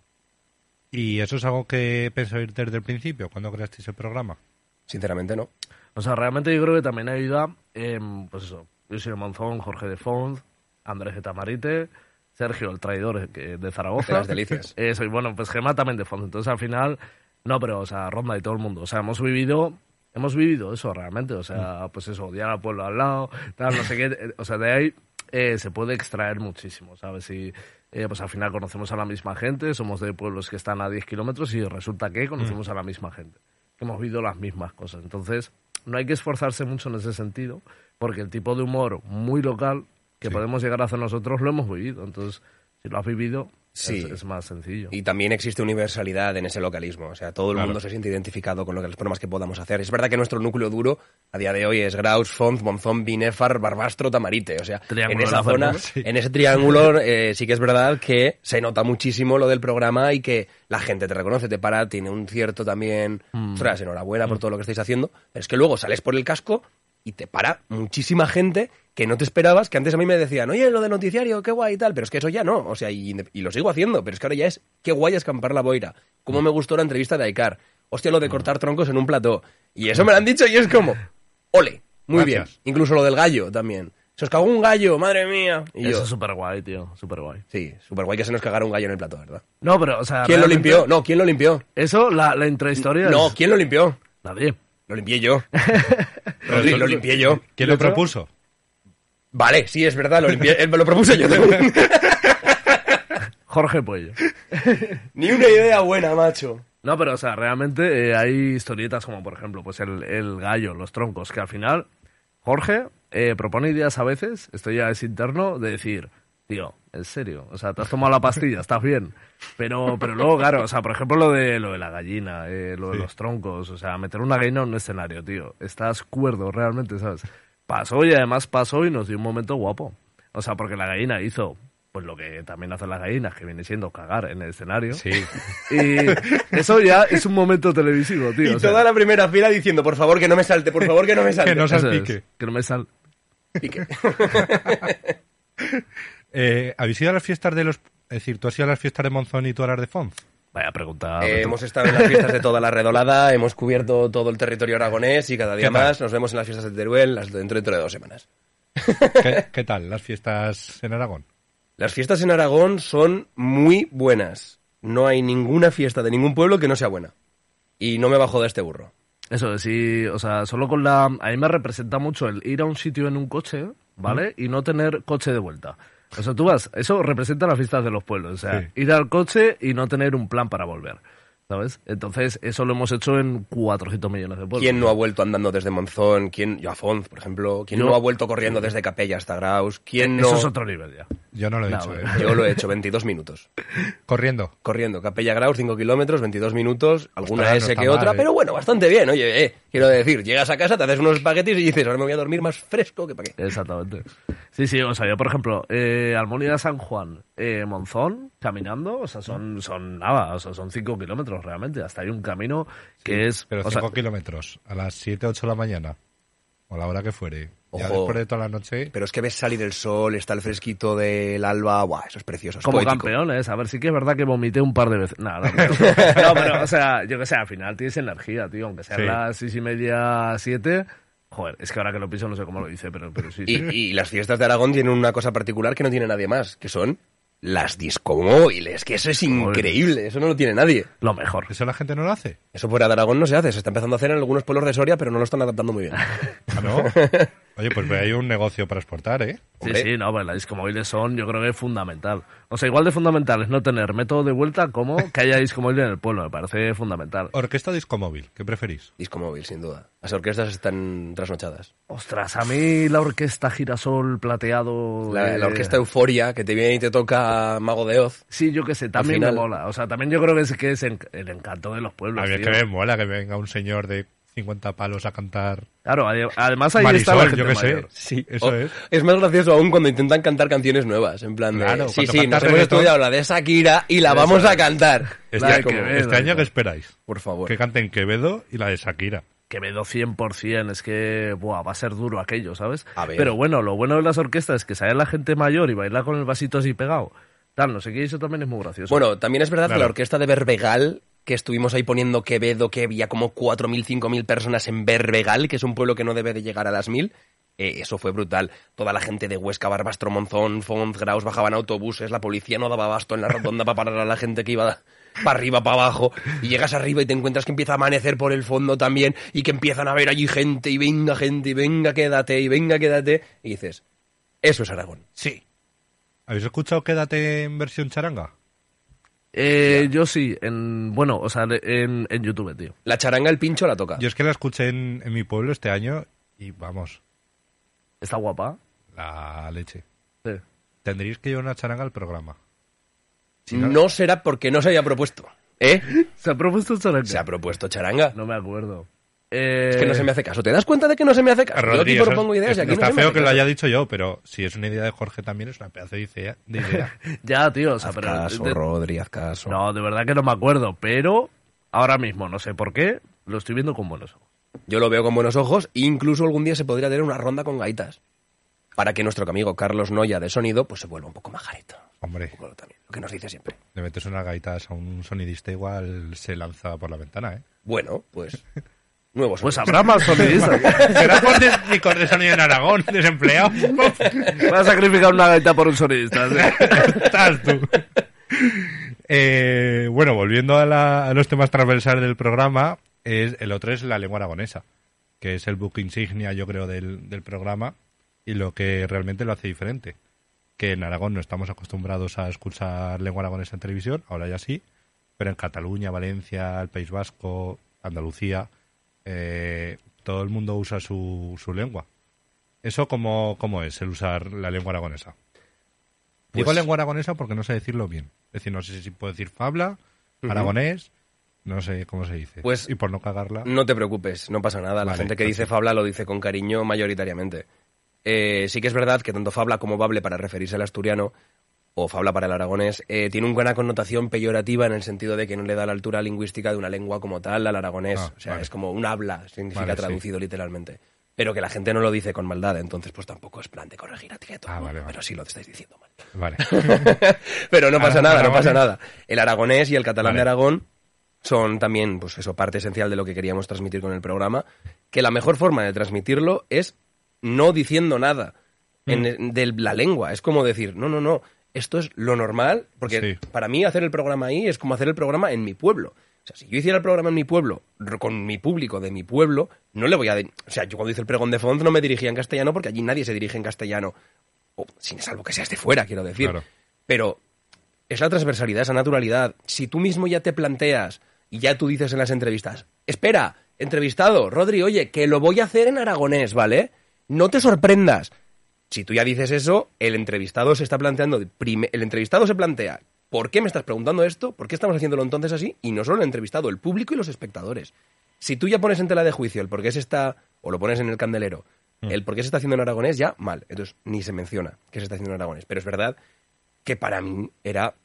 ¿Y eso es algo que pensáis desde el principio, cuando creasteis el programa? Sinceramente, no. O sea, realmente yo creo que también ayuda, em, pues eso, Luis Monzón, Jorge de Font, Andrés de Tamarite, Sergio, el traidor eh, de Zaragoza. De las delicias. Eso, y bueno, pues Gemma también de Font. Entonces, al final, no, pero, o sea, Ronda y todo el mundo. O sea, hemos vivido, hemos vivido eso realmente. O sea, pues eso, odiar al pueblo al lado, tal, no sé qué. eh, O sea, de ahí eh, se puede extraer muchísimo, ¿sabes? Y eh, pues al final conocemos a la misma gente, somos de pueblos que están a 10 kilómetros y resulta que conocemos a la misma gente, que hemos vivido las mismas cosas. Entonces, no hay que esforzarse mucho en ese sentido, porque el tipo de humor muy local que Sí. podemos llegar a hacer nosotros lo hemos vivido. Entonces, si lo has vivido, Sí. es, es más sencillo. Y también existe universalidad en ese localismo. O sea, todo el Claro. mundo se siente identificado con lo que, los programas que podamos hacer. Es verdad que nuestro núcleo duro a día de hoy es Graus, Font, Monzón, Binefar, Barbastro, Tamarite. O sea, Triángulo en esa zona. Sí. en ese triángulo, eh, sí que es verdad que se nota muchísimo lo del programa y que la gente te reconoce, te para, tiene un cierto también. Mm. Ostras, enhorabuena por todo lo que estáis haciendo. Pero es que luego sales por el casco y te para muchísima gente que no te esperabas, que antes a mí me decían, oye, lo de noticiario, qué guay y tal, pero es que eso ya no, o sea, y, y lo sigo haciendo, pero es que ahora ya es, qué guay escampar la boira, cómo me gustó la entrevista de Aikar, hostia, lo de cortar troncos en un plató, y eso me lo han dicho y es como, ole, muy Gracias. bien, incluso lo del gallo también, se os cagó un gallo, madre mía, y Eso yo, es súper guay, tío, súper guay. sí, súper guay que se nos cagara un gallo en el plató, ¿verdad? No, pero, o sea... ¿Quién lo realmente- limpió? No, ¿quién lo limpió? Eso, la, la intrahistoria No, es- ¿quién lo limpió? Nadie. Lo limpié yo. Lo limpié yo. ¿Quién lo propuso? Vale, sí, es verdad, lo limpié, eh, me lo propuse yo. Jorge Puello. Ni una idea buena, macho. No, pero, o sea, realmente eh, hay historietas como, por ejemplo, pues el, el gallo, los troncos, que al final Jorge eh, propone ideas a veces, esto ya es interno, de decir, tío, en serio, o sea, te has tomado la pastilla, estás bien. Pero, pero luego, claro, o sea, por ejemplo, lo de, lo de la gallina, eh, lo de los troncos, o sea, meter una gallina en un escenario, tío, estás cuerdo realmente, ¿sabes? Pasó y además pasó y nos dio un momento guapo. O sea, porque la gallina hizo pues lo que también hacen las gallinas, que viene siendo cagar en el escenario. Sí. Y eso ya es un momento televisivo, tío. Y o sea, toda la primera fila diciendo, por favor, que no me salte, por favor, que no me salte. Que no salpique. es, que no me sal... Pique. Eh, ¿Habéis ido a las fiestas de los... Es decir, tú has ido a las fiestas de Monzón y tú a las de Fonz? Vaya pregunta. Eh, hemos estado en las fiestas de toda la redolada, hemos cubierto todo el territorio aragonés y cada día más nos vemos en las fiestas de Teruel las dentro, dentro de dos semanas. ¿Qué, qué tal las fiestas en Aragón? Las fiestas en Aragón son muy buenas. No hay ninguna fiesta de ningún pueblo que no sea buena. Y no me bajo de este burro. Eso de sí, o sea, solo con la... A mí me representa mucho el ir a un sitio en un coche, ¿vale? Y no tener coche de vuelta. O sea, tú vas, eso representa las fiestas de los pueblos, o sea, Sí. ir al coche y no tener un plan para volver, ¿sabes? Entonces, eso lo hemos hecho en 400 millones de pueblos. ¿Quién no ha vuelto andando desde Monzón? ¿Quién, yo a por ejemplo. ¿Quién Yo- no ha vuelto corriendo desde Capella hasta Graus? ¿Quién no...? Eso es otro nivel ya. Yo no lo he No, hecho, bueno. ¿eh? Yo lo he hecho, 22 minutos. Corriendo. Corriendo, Capella Graus, 5 kilómetros, 22 minutos, alguna Ostras, no S está que otra, ¿eh? pero bueno, bastante bien. Oye, eh, quiero decir, llegas a casa, te haces unos espaguetis y dices, ahora me voy a dormir más fresco que para qué. Exactamente. Sí, sí, o sea, yo, por ejemplo, eh, Almonía San Juan, eh, Monzón, caminando, o sea, son, son nada, o sea, son 5 kilómetros realmente. Hasta hay un camino que es... Pero o sea, 5 kilómetros a las 7, 8 de la mañana. O a la hora que fuere. Ya Ojo. después de toda la noche. Pero es que ves salir el sol, está el fresquito del alba, guau, eso es precioso. es como poético. campeones, a ver, sí que es verdad que vomité un par de veces. Nada, no, pero, no, pero, o sea, yo que sé, al final tienes energía, tío, aunque sean Sí. las seis y media, siete. Joder, es que ahora que lo pienso no sé cómo lo dice, pero, pero sí. sí. Y, y las fiestas de Aragón tienen una cosa particular que no tiene nadie más, que son las discomóviles, que eso es increíble, eso no lo tiene nadie. Lo mejor. ¿Eso la gente no lo hace? Eso fuera de Aragón no se hace, se está empezando a hacer en algunos pueblos de Soria, pero no lo están adaptando muy bien. ¿Ah, no? Oye, pues hay un negocio para exportar, ¿eh? Sí, Hombre. sí, no, pues las discomóviles son, yo creo que es fundamental. O sea, igual de fundamental es no tener método de vuelta como que haya discomóvil en el pueblo, me parece fundamental. Orquesta o discomóvil, ¿qué preferís? Discomóvil, sin duda. Las orquestas están trasnochadas. Ostras, a mí la orquesta girasol plateado... La, eh, la orquesta Euforia, que te viene y te toca Mago de Oz. Sí, yo qué sé, también final- me mola. O sea, también yo creo que es, que es en- el encanto de los pueblos. A mí es que me mola que venga un señor de 50 palos a cantar Claro, ade- además ahí está la gente yo qué sé. mayor. Sí, Eso O- es. Es más gracioso aún cuando intentan cantar canciones nuevas. En plan de. Claro, sí, sí, nos hemos estudiado la de Shakira y la vamos a cantar. Este, como, que ver. este año, ¿qué esperáis? Por favor. Que canten Quevedo y la de Shakira. Quevedo 100%, es que buah, va a ser duro aquello, ¿sabes? A ver. Pero bueno, lo bueno de las orquestas es que sale la gente mayor y baila con el vasito así pegado. Tal, no sé qué, eso también es muy gracioso. Bueno, también es verdad que Claro. la orquesta de Berbegal, que estuvimos ahí poniendo Quevedo, que había como 4.000, 5.000 personas en Berbegal, que es un pueblo que no debe de llegar a las 1.000, eh, eso fue brutal. Toda la gente de Huesca, Barbastro, Monzón, Fonz, Graus bajaban autobuses, la policía no daba abasto en la rotonda para parar a la gente que iba para arriba, para abajo, y llegas arriba y te encuentras que empieza a amanecer por el fondo también, y que empiezan a ver allí gente, y venga gente, y venga quédate, y venga quédate, y dices, eso es Aragón. Sí. ¿Habéis escuchado Quédate en versión charanga? Eh, yo sí, en, bueno, o sea, en, en YouTube, tío. La charanga, el pincho la toca. Yo es que la escuché en, en mi pueblo este año y vamos, Está guapa. la leche. Sí. Tendréis que llevar una charanga al programa. no... será porque no se haya propuesto. ¿Eh? ¿Se ha propuesto charanga? Se ha propuesto charanga. No me acuerdo. Eh, Es que no se me hace caso. ¿Te das cuenta de que no se me hace caso? yo aquí es- ideas y es- aquí no está se me feo hace que lo haya dicho yo, pero si es una idea de Jorge también es una pedazo de idea. de idea. Ya, tío, o sea, Haz pero... caso, de- haz caso. no, de verdad que no me acuerdo, pero ahora mismo, no sé por qué, lo estoy viendo con buenos ojos. Yo lo veo con buenos ojos. Incluso algún día se podría tener una ronda con gaitas. Para que nuestro amigo Carlos Noya de sonido pues se vuelva un poco majarito. Hombre, Un poco también, lo que nos dice siempre. le metes unas gaitas a un sonidista igual se lanza por la ventana, ¿eh? Bueno, pues... Nuevos Pues habrá más sonidistas. Será por técnicos de sonido en Aragón, desempleado. Voy a sacrificar una gaita por un sonidista. ¿sí? Estás tú. Eh, bueno, volviendo a, la- a los temas transversales del programa, es, el otro es la lengua aragonesa, que es el book insignia, yo creo, del, del programa y lo que realmente lo hace diferente. Que en Aragón no estamos acostumbrados a escuchar lengua aragonesa en televisión, ahora ya sí, pero en Cataluña, Valencia, el País Vasco, Andalucía, eh, todo el mundo usa su, su lengua. ¿Eso cómo, cómo es, el usar la lengua aragonesa? Digo Pues- lengua aragonesa porque no sé decirlo bien. Es decir, no sé si puedo decir fabla, aragonés, no sé cómo se dice. Pues- y por no cagarla. No te preocupes, no pasa nada. La Vale, gente que dice. Fabla lo dice con cariño mayoritariamente. eh, sí que es verdad que tanto Fabla como Bable para referirse al asturiano o Fabla para el aragonés, eh, tiene una buena connotación peyorativa en el sentido de que no le da la altura lingüística de una lengua como tal al aragonés. Ah, o sea, vale. es como un habla, significa Vale, sí. traducido literalmente. Pero que la gente no lo dice con maldad, entonces pues tampoco es plan de corregir a ti a todo Ah, vale, pero sí lo estáis diciendo mal. Vale. Pero no pasa nada, no pasa nada. El aragonés y el catalán de Aragón son también, pues eso, parte esencial de lo que queríamos transmitir con el programa. Que la mejor forma de transmitirlo es no diciendo nada en- de la lengua. Es como decir, no, no, no, esto es lo normal, porque Sí. para mí hacer el programa ahí es como hacer el programa en mi pueblo. O sea, si yo hiciera el programa en mi pueblo, con mi público de mi pueblo, no le voy a... O sea, yo cuando hice el pregón de Font no me dirigía en castellano porque allí nadie se dirige en castellano. O, sin salvo que seas de fuera, quiero decir. Claro. Pero es la transversalidad, esa naturalidad. Si tú mismo ya te planteas y ya tú dices en las entrevistas, espera, entrevistado, Rodri, oye, que lo voy a hacer en aragonés, ¿vale? No te sorprendas. Si tú ya dices eso, el entrevistado se está planteando, el entrevistado se plantea, ¿por qué me estás preguntando esto? ¿Por qué estamos haciéndolo entonces así? Y no solo el entrevistado, el público y los espectadores. Si tú ya pones en tela de juicio el por qué se está, o lo pones en el candelero, el por qué se está haciendo en aragonés, ya mal. Entonces ni se menciona que se está haciendo en aragonés. Pero es verdad que para mí era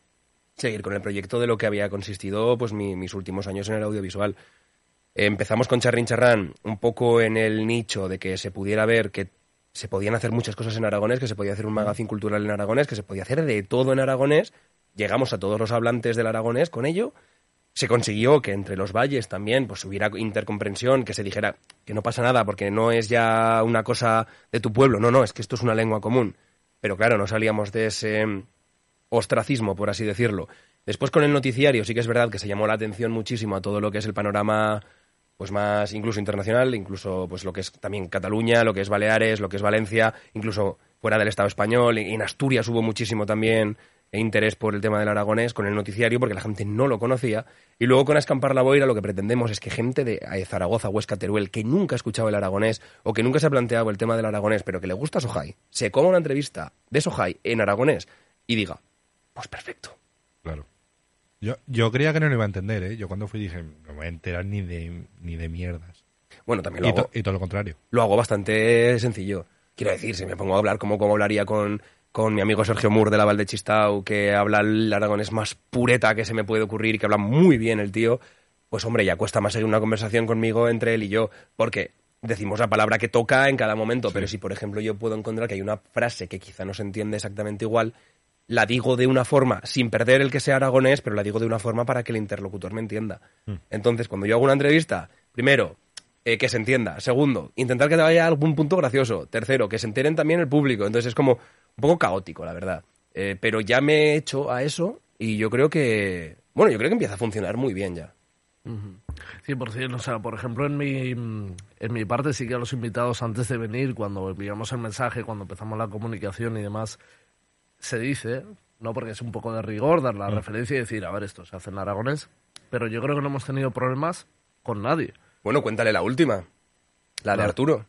seguir con el proyecto de lo que había consistido pues mi- mis últimos años en el audiovisual. Empezamos con Charrin Charrán un poco en el nicho de que se pudiera ver que se podían hacer muchas cosas en aragonés, que se podía hacer un magazine cultural en aragonés, que se podía hacer de todo en aragonés. Llegamos a todos los hablantes del aragonés con ello. Se consiguió que entre los valles también pues hubiera intercomprensión, que se dijera que no pasa nada porque no es ya una cosa de tu pueblo, no, no, es que esto es una lengua común. Pero claro, no salíamos de ese ostracismo, por así decirlo. Después con el noticiario sí que es verdad que se llamó la atención muchísimo a todo lo que es el panorama pues más incluso internacional, incluso pues lo que es también Cataluña, lo que es Baleares, lo que es Valencia, incluso fuera del Estado español, en Asturias hubo muchísimo también interés por el tema del aragonés con el noticiario porque la gente no lo conocía y luego con Escampar la Boira lo que pretendemos es que gente de eh, Zaragoza, Huesca, Teruel que nunca ha escuchado el aragonés o que nunca se ha planteado el tema del aragonés pero que le gusta Sojai, se coma una entrevista de Sojai en aragonés y diga, pues perfecto. Claro. Yo, yo creía que no lo iba a entender, ¿eh? Yo cuando fui dije, no me voy a enterar ni de, ni de mierdas. Bueno, también lo Y, hago, y todo lo contrario. lo hago bastante sencillo. Quiero decir, si me pongo a hablar como, como hablaría con, con mi amigo Sergio Mur de la Val de Chistau, que habla el aragonés más pureta que se me puede ocurrir y que habla muy bien el tío, pues hombre, ya cuesta más seguir una conversación conmigo entre él y yo, porque decimos la palabra que toca en cada momento, pero si por ejemplo yo puedo encontrar que hay una frase que quizá no se entiende exactamente igual, la digo de una forma, sin perder el que sea aragonés, pero la digo de una forma para que el interlocutor me entienda. Entonces, cuando yo hago una entrevista, primero, eh, que se entienda. Segundo, intentar que te vaya a algún punto gracioso. Tercero, que se enteren también el público. Entonces es como un poco caótico, la verdad. Eh, pero ya me he hecho a eso y yo creo que, bueno, yo creo que empieza a funcionar muy bien ya. Sí, por cierto, o sea, por ejemplo, en mi, en mi parte sí que a los invitados antes de venir, cuando enviamos el mensaje, cuando empezamos la comunicación y demás, se dice, no porque es un poco de rigor dar la referencia y decir, a ver, esto se hace en aragonés, pero yo creo que no hemos tenido problemas con nadie. Bueno, cuéntale la última, la de. Arturo.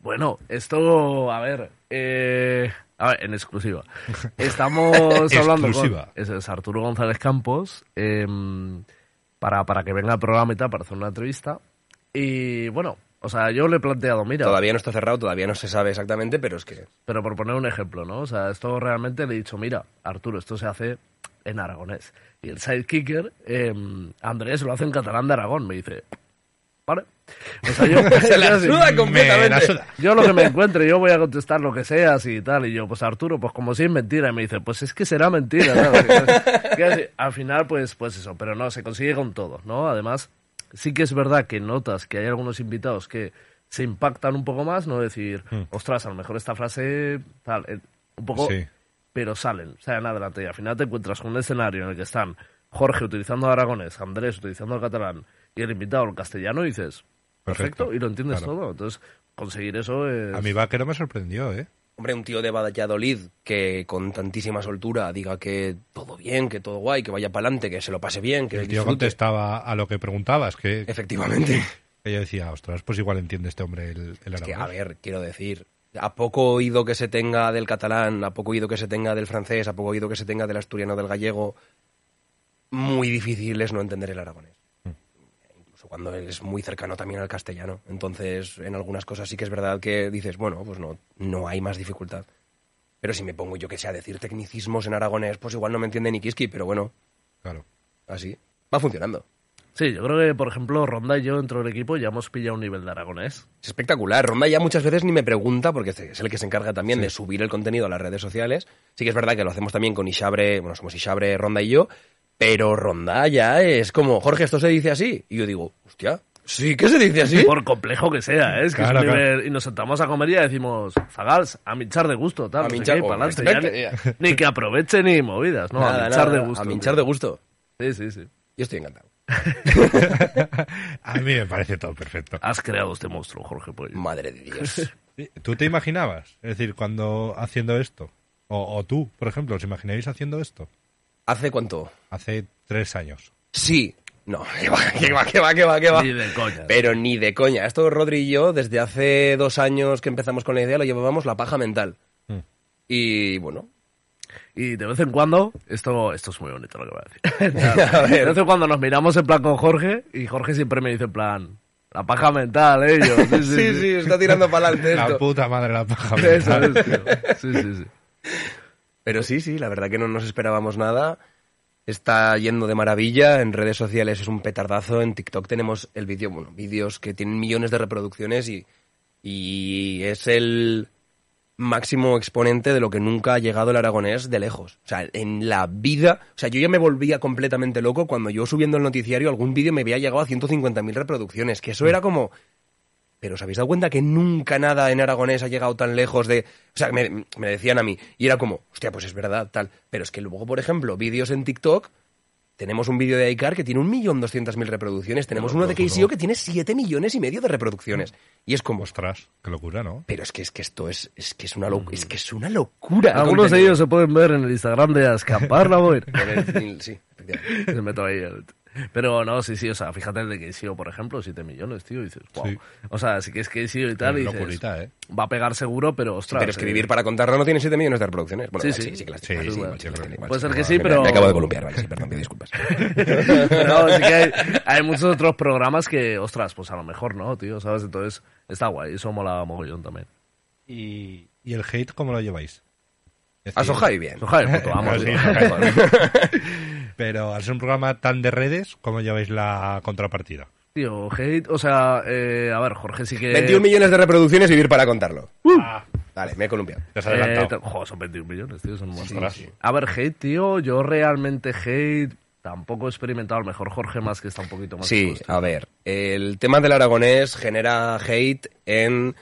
Bueno, esto, a ver, eh, a ver, en exclusiva. Estamos hablando Exclusiva. con es Arturo González Campos em, para, para que venga al programa y tal, para hacer una entrevista. Y bueno, o sea, yo le he planteado, mira, Todavía no está cerrado, todavía no se sabe exactamente, pero es que... pero por poner un ejemplo, ¿no? O sea, esto realmente le he dicho, mira, Arturo, esto se hace en aragonés. Y el sidekicker, em, Andrés, lo hace en catalán de Aragón. Me dice, vale. O sea, yo, Se la suda completamente. Me la suda. yo lo que me encuentre, yo voy a contestar lo que sea, así y tal. Y yo, pues Arturo, pues como si es mentira. Y me dice, pues es que será mentira. ¿no? Al final, pues, pues eso, pero no, se consigue con todo, ¿no? Además, sí que es verdad que notas que hay algunos invitados que se impactan un poco más, ¿no? Decir, ostras, a lo mejor esta frase, tal, eh, un poco, Sí. pero salen, salen adelante. Y al final te encuentras con un escenario en el que están Jorge utilizando aragonés, Andrés utilizando el catalán y el invitado el castellano y dices, perfecto, Perfecto, y lo entiendes claro. todo. Entonces, conseguir eso es... A mi vaquero me sorprendió, ¿eh? Hombre, un tío de Valladolid que con tantísima soltura diga que todo bien, que todo guay, que vaya para adelante, que se lo pase bien, que El tío disfrute. contestaba a lo que preguntabas, que, Efectivamente. que yo decía, ostras, pues igual entiende este hombre el, el Es que, a ver, quiero decir, a poco oído que se tenga del catalán, a poco oído que se tenga del francés, a poco oído que se tenga del asturiano, del gallego, muy difícil es no entender el aragonés. Cuando es muy cercano también al castellano. Entonces, en algunas cosas sí que es verdad que dices, bueno, pues no, no hay más dificultad. Pero si me pongo yo que sea a decir tecnicismos en aragonés, pues igual no me entiende ni Kiski, pero bueno, Claro. así. Va funcionando. Sí, yo creo que, por ejemplo, Ronda y yo dentro del equipo ya hemos pillado un nivel de aragonés. Es espectacular. Ronda ya muchas veces ni me pregunta, porque es el que se encarga también de subir el contenido a las redes sociales. Sí que es verdad que lo hacemos también con Ishabre, bueno, somos Ishabre, Ronda y yo, pero Ronda ya es como, Jorge, esto se dice así. Y yo digo, hostia, sí que se dice así. Por complejo que sea, ¿eh? es que Claro, es un claro. nivel- Y nos sentamos a comer y ya decimos, Zagals, a minchar de gusto, tal. A minchar- qué, oh, pa'lante, ya ni, ni que aproveche ni movidas, no, Nada, a minchar nada, de gusto. A minchar tío. de gusto. Sí, sí, sí. Yo estoy encantado. A mí me parece todo perfecto. Has creado este monstruo, Jorge Pollo. Madre de Dios. ¿Tú te imaginabas? Es decir, cuando haciendo esto, o, o tú, por ejemplo, ¿os imagináis haciendo esto? ¿Hace cuánto? Hace tres años. Sí. No, que va, que va, que va, que va, que va. Ni de coña. Pero ni de coña. Esto Rodri y yo, desde hace dos años que empezamos con la idea, lo llevábamos la paja mental. Mm. Y bueno, Y de vez en cuando, esto, esto es muy bonito lo que voy a decir. A ver. de vez en cuando nos miramos en plan con Jorge y Jorge siempre me dice en plan, la paja mental, eh. Yo, sí, sí, sí, sí, está tirando para adelante La esto. puta madre la paja. Eso mental. es, tío. Sí, sí, sí. Pero sí, sí, la verdad que no nos esperábamos nada. Está yendo de maravilla. En redes sociales es un petardazo. En TikTok tenemos el vídeo, bueno, vídeos que tienen millones de reproducciones y, y es el máximo exponente de lo que nunca ha llegado el aragonés de lejos. O sea, en la vida, o sea, yo ya me volvía completamente loco cuando yo subiendo el noticiario algún vídeo me había llegado a 150.000 reproducciones, que eso era como pero ¿os habéis dado cuenta que nunca nada en aragonés ha llegado tan lejos de... O sea, me, me decían a mí, y era como, hostia, pues es verdad, tal. Pero es que luego, por ejemplo, vídeos en TikTok, tenemos un vídeo de Aikar que tiene un millón doscientas mil reproducciones, tenemos uno de KCO que tiene siete millones y medio de reproducciones. Y es como, Ostras, qué locura, ¿no? pero es que, es que esto es, es que es una, locu- es que es una locura. Algunos de contenido. ellos se pueden ver en el Instagram de Escapar la Boy. Sí, efectivamente. Se meto ahí el- Pero no, sí, sí, o sea, fíjate el de KCO, por ejemplo, 7 millones, tío, y dices, wow. Sí. O sea, sí que es KCO y tal, y dices, Locurita, ¿eh? va a pegar seguro, pero ostras. Pero escribir para contarlo no tiene 7 millones de reproducciones. Bueno, Sí, sí, sí. sí, sí, que las Sí, sí, igual, sí, igual, Puede ser que sí, pero- Me acabo de columpiar, vale, sí, perdón, pido disculpas. no, sí que hay, hay muchos otros programas que, ostras, pues a lo mejor no, tío, ¿sabes? Entonces, está guay, eso mola mogollón también. ¿Y, y el hate cómo lo lleváis? Es A decir, Sohai bien. Ojalá, puto tío. Pero al ser un programa tan de redes, ¿cómo lleváis la contrapartida? Tío, hate, o sea, eh, a ver, Jorge sí que... 21 millones de reproducciones vivir para contarlo. Ah, Vale, me he columpiado. te has Eh, adelantado. te- joder, son 21 millones, tío, son. Ostras. sí. A ver, hate, tío, yo realmente hate tampoco he experimentado, a lo mejor Jorge más que está un poquito más Sí, a ver, el tema del aragonés genera hate en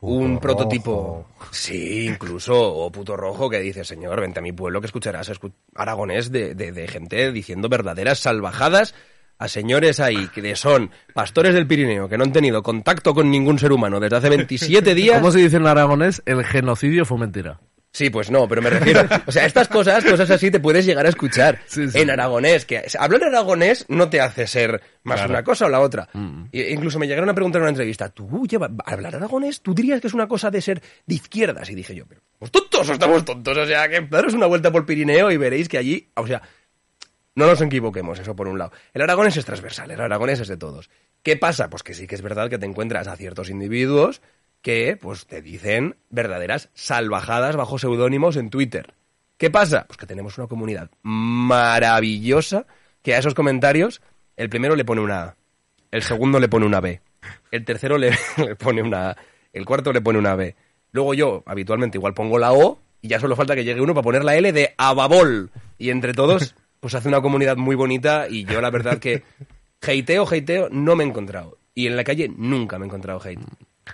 un prototipo. Sí, incluso, o puto rojo que dice, señor, vente a mi pueblo que escucharás escu- aragonés de, de- de gente diciendo verdaderas salvajadas a señores ahí que son pastores del Pirineo que no han tenido contacto con ningún ser humano desde hace 27 días. ¿Cómo se dice en aragonés? El genocidio fue mentira. Sí, pues no, pero me refiero. O sea, estas cosas, cosas así te puedes llegar a escuchar Sí, sí. en aragonés. Que hablar aragonés no te hace ser más Claro. una cosa o la otra. Mm. E incluso me llegaron a preguntar en una entrevista, ¿tú lleva, hablar aragonés? ¿Tú dirías que es una cosa de ser de izquierdas? Y dije yo, pero ¿estamos tontos o estamos tontos? O sea, que daros una vuelta por Pirineo y veréis que allí, o sea, no nos equivoquemos, eso por un lado. El aragonés es transversal, el aragonés es de todos. ¿Qué pasa? Pues que sí que es verdad que te encuentras a ciertos individuos que pues te dicen verdaderas salvajadas bajo seudónimos en Twitter. ¿Qué pasa? Pues que tenemos una comunidad maravillosa que a esos comentarios el primero le pone una A, el segundo le pone una B, el tercero le, le pone una A, el cuarto le pone una B. Luego yo habitualmente igual pongo la O y ya solo falta que llegue uno para poner la L de Ababol. Y entre todos pues hace una comunidad muy bonita y yo la verdad que hateo, hateo no me he encontrado. Y en la calle nunca me he encontrado hate.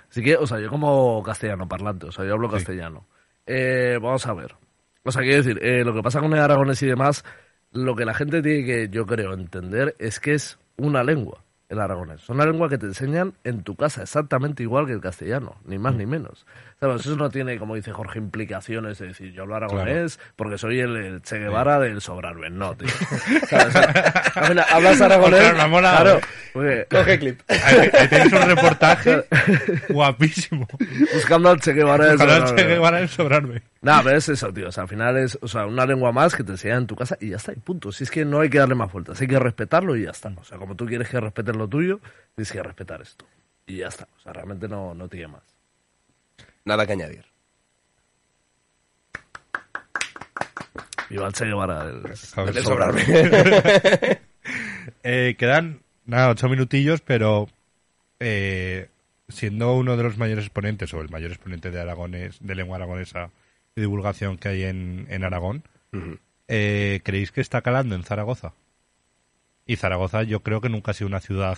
Así que, o sea, yo como castellano parlante, o sea, yo hablo castellano. Eh, vamos a ver. O sea, quiero decir, eh, lo que pasa con el aragonés y demás, lo que la gente tiene que, yo creo, entender es que es una lengua, el aragonés. Es una lengua que te enseñan en tu casa, exactamente igual que el castellano, ni más ni menos. Eso no tiene, como dice Jorge, implicaciones de decir, yo hablo aragonés porque soy el, el Che Guevara del Sobrarben. No, tío. Hablas aragonés. Claro. eh. porque- Coge clip. Ahí, ahí tenéis un reportaje guapísimo. buscando al Che Guevara del. Che Guevara en sobrarme. Nada, pero es eso, tío. O sea, al final es o sea, una lengua más que te enseñan en tu casa y ya está, y punto. Si es que no hay que darle más vueltas, hay que respetarlo y ya está. O sea, como tú quieres que respeten lo tuyo, tienes que respetar esto. Y ya está. O sea, realmente no, no tiene más. Nada que añadir. Viva el Che Guevara. el- A ver, Del sobrarme. Eh, quedan, nada, ocho minutillos, pero eh, siendo uno de los mayores exponentes, o el mayor exponente de aragones, de lengua aragonesa y divulgación que hay en, en Aragón, eh, ¿creéis que está calando en Zaragoza? Y Zaragoza yo creo que nunca ha sido una ciudad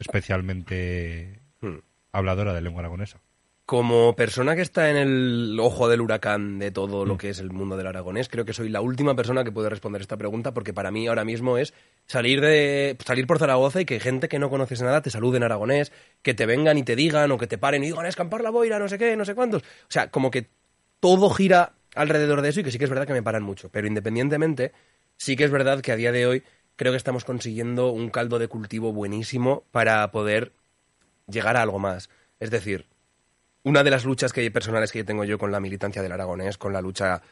especialmente Hmm. habladora de lengua aragonesa. Como persona que está en el ojo del huracán de todo lo que es el mundo del aragonés, creo que soy la última persona que puede responder esta pregunta porque para mí ahora mismo es salir de salir por Zaragoza y que gente que no conoces nada te salude en aragonés, que te vengan y te digan o que te paren y digan escampar la boira, no sé qué, no sé cuántos. O sea, como que todo gira alrededor de eso y que sí que es verdad que me paran mucho, pero independientemente, sí que es verdad que a día de hoy creo que estamos consiguiendo un caldo de cultivo buenísimo para poder llegar a algo más. Es decir, una de las luchas que personales que tengo yo con la militancia del aragonés, con la lucha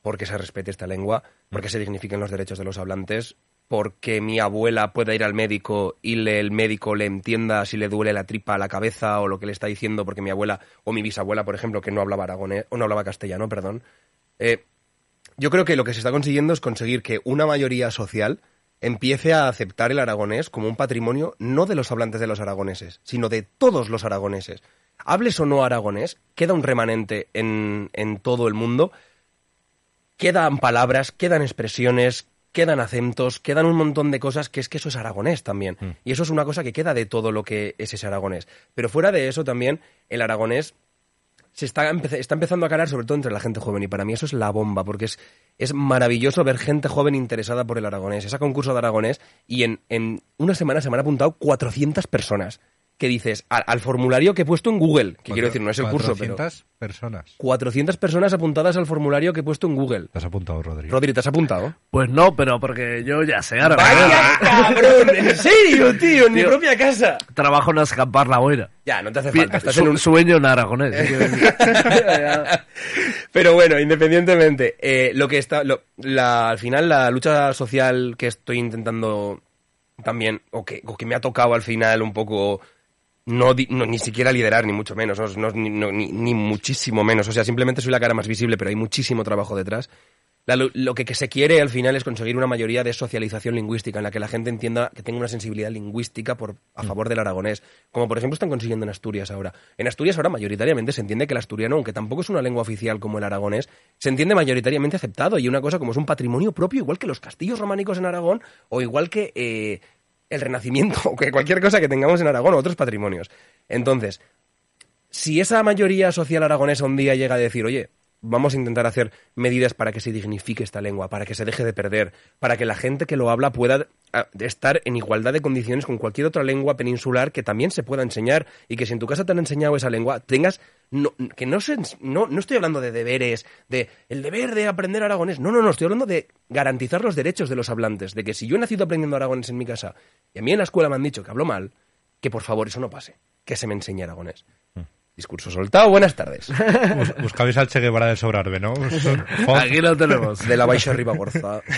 porque se respete esta lengua, porque se dignifiquen los derechos de los hablantes, porque mi abuela pueda ir al médico y le- el médico le entienda si le duele la tripa a la cabeza o lo que le está diciendo, porque mi abuela o mi bisabuela, por ejemplo, que no hablaba aragonés o no hablaba castellano, perdón. Eh, yo creo que lo que se está consiguiendo es conseguir que una mayoría social empiece a aceptar el aragonés como un patrimonio no de los hablantes de los aragoneses, sino de todos los aragoneses. Hables o no aragonés, queda un remanente en, en todo el mundo, quedan palabras, quedan expresiones, quedan acentos, quedan un montón de cosas que es que eso es aragonés también. Y eso es una cosa que queda de todo lo que es ese aragonés. Pero fuera de eso también, el aragonés se está, está empezando a calar sobre todo entre la gente joven y para mí eso es la bomba porque es, es maravilloso ver gente joven interesada por el aragonés. Ese concurso de aragonés y en, en una semana se me han apuntado 400 personas que dices al, al formulario que he puesto en Google, que quiero decir no es el curso, pero 400 personas. 400 personas apuntadas al formulario que he puesto en Google. Te has apuntado, Rodrigo. Rodri, ¿te has apuntado? Pues no, pero porque yo ya sé ahora. ¡Vaya cabrón! ¿En serio, tío? En mi propia casa. Trabajo en escampar la boira. Ya, no te hace falta. Estás Su- en un Sueño en aragonés. Pero bueno, independientemente, eh, lo que está, lo- la, al final la lucha social que estoy intentando también, o que, o que me ha tocado al final un poco, no, di- no, ni siquiera liderar, ni mucho menos, no, no- ni, no- ni- ni muchísimo menos, o sea, simplemente soy la cara más visible, pero hay muchísimo trabajo detrás. La- lo, lo que, que se quiere al final es conseguir una mayoría de socialización lingüística en la que la gente entienda que tenga una sensibilidad lingüística por, a favor del aragonés, como por ejemplo están consiguiendo en Asturias ahora. En Asturias ahora mayoritariamente se entiende que el asturiano, aunque tampoco es una lengua oficial como el aragonés, se entiende mayoritariamente aceptado. Y una cosa como es un patrimonio propio, igual que los castillos románicos en Aragón o igual que eh, el Renacimiento o que cualquier cosa que tengamos en Aragón o otros patrimonios. Entonces, si esa mayoría social aragonesa un día llega a decir, oye, vamos a intentar hacer medidas para que se dignifique esta lengua, para que se deje de perder, para que la gente que lo habla pueda ah, estar en igualdad de condiciones con cualquier otra lengua peninsular que también se pueda enseñar y que si en tu casa te han enseñado esa lengua, tengas no, que no, se, no no estoy hablando de deberes, de el deber de aprender aragonés, no, no, no, estoy hablando de garantizar los derechos de los hablantes, de que si yo he nacido aprendiendo aragonés en mi casa y a mí en la escuela me han dicho que hablo mal, que por favor eso no pase, que se me enseñe aragonés. Discurso soltado, buenas tardes. Bus- Buscabais al Che Guevara del Sobrarbe, ¿no? Aquí lo tenemos. De la Baixa Ribagorza.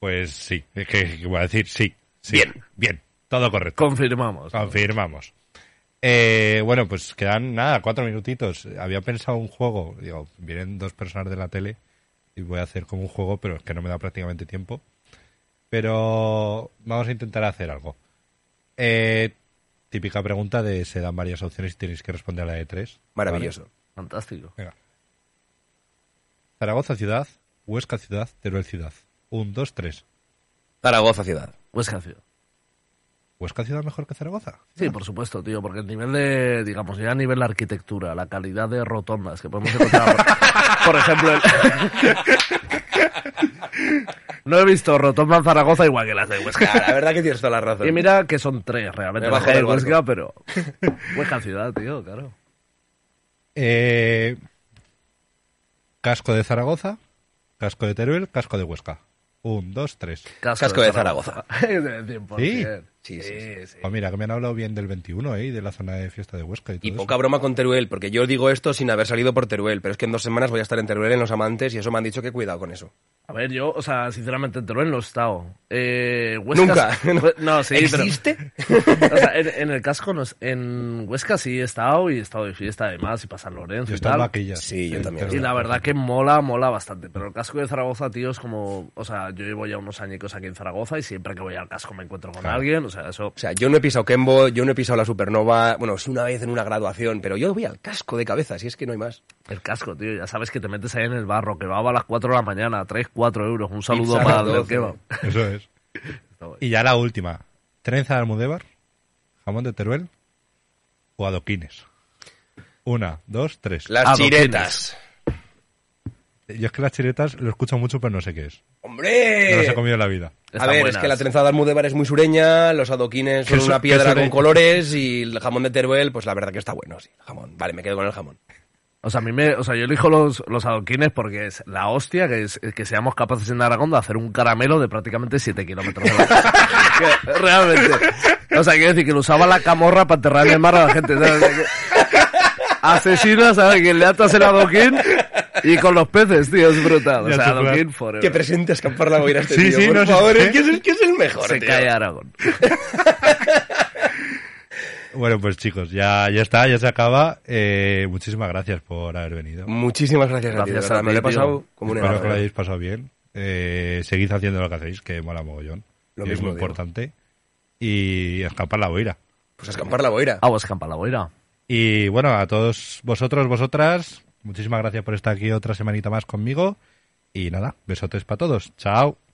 Pues sí, es que que voy a decir sí. sí. Bien. Bien, todo correcto. Confirmamos. Confirmamos. Eh, bueno, pues quedan nada, cuatro minutitos. Había pensado un juego. Digo, vienen dos personas de la tele y voy a hacer como un juego, pero es que no me da prácticamente tiempo. Pero vamos a intentar hacer algo. Eh, típica pregunta de se dan varias opciones y tenéis que responder a la de tres. Maravilloso. Fantástico. Venga. Zaragoza ciudad, Huesca ciudad, Teruel ciudad. Un, dos, tres. Zaragoza ciudad. Huesca ciudad. ¿Huesca ciudad mejor que Zaragoza? Sí, por supuesto, tío, porque el nivel de, digamos, ya a nivel de arquitectura, la calidad de rotondas que podemos encontrar, por, por ejemplo, el- no he visto rotonda en Zaragoza igual que las de Huesca. La verdad que tienes toda la razón. Y mira que son tres realmente, Me bajo las de. Huesca, pero Huesca ciudad, tío, claro. Eh, casco de Zaragoza, casco de Teruel, casco de Huesca. Un, dos, tres. Casco de Zaragoza. 100%. Sí. Sí, sí, sí. sí. Ah, mira, que me han hablado bien del 21, ¿eh? Y de la zona de fiesta de Huesca y todo Y eso. poca broma con Teruel, porque yo digo esto sin haber salido por Teruel, pero es que en dos semanas voy a estar en Teruel en Los Amantes y eso me han dicho que cuidado con eso. A ver, yo, o sea, sinceramente en Teruel no he estado. Eh, Huesca- Nunca. No, sí, ¿Existe? pero... O sea, en, en el casco, no, es- en Huesca sí he estado y he estado de fiesta además y para San Lorenzo Yo y tal. vaquillas. Sí, yo En también. Y la verdad que mola, mola bastante. Pero el casco de Zaragoza, tío, es como... O sea, yo llevo ya unos añicos aquí en Zaragoza y siempre que voy al casco me encuentro con Claro. alguien. O sea, eso... O sea, yo no he pisado Kembo, yo no he pisado la Supernova, bueno, sí una vez en una graduación, pero yo voy al casco de cabeza, si es que no hay más. El casco, tío, ya sabes que te metes ahí en el barro, que va a las 4 de la mañana, 3, 4 euros. Un saludo Pizza el del 12. kebab. Eso es. Y ya la última. Trenza de Almudévar, jamón de Teruel o adoquines. Una, dos, tres. Las Adoquines. chiretas. Yo es que las chiretas lo escucho mucho, pero no sé qué es. ¡Hombre! No las he comido en la vida. A ver, es que la trenzada de Almudévar es muy sureña, los adoquines son ¿Qué su- una piedra con colores y el jamón de Teruel, pues la verdad que está bueno, sí, jamón. Vale, me quedo con el jamón. O sea, a mí me, o sea, yo elijo los, los adoquines porque es la hostia que, es, que seamos capaces en Aragón de hacer un caramelo de prácticamente 7 kilómetros Realmente. O sea, quiero decir que lo usaba la camorra para enterrar en el mar a la gente. ¿sabes? Asesina, ¿sabes? Que le atas el adoquín y con los peces, tío, es brutal. O sea, adoquín forever. Que presente a escapar la boira este Sí, tío, sí, por no favor, ¿eh? es que es, el- que es el mejor, Se tío. cae Aragón. Bueno, pues chicos, ya, ya está, ya se acaba. Eh, muchísimas gracias por haber venido. Muchísimas gracias, a ti, Gracias a me lo he ti, pasado como un Espero que lo ¿eh? hayáis pasado bien. Eh, seguid haciendo lo que hacéis, que mola mogollón. Lo que es mismo muy digo. importante. Y escapar la boira. Pues a escampar la boira. Ah, pues campa la boira. Y bueno, a todos vosotros, vosotras, muchísimas gracias por estar aquí otra semanita más conmigo. Y nada, besotes para todos. Chao.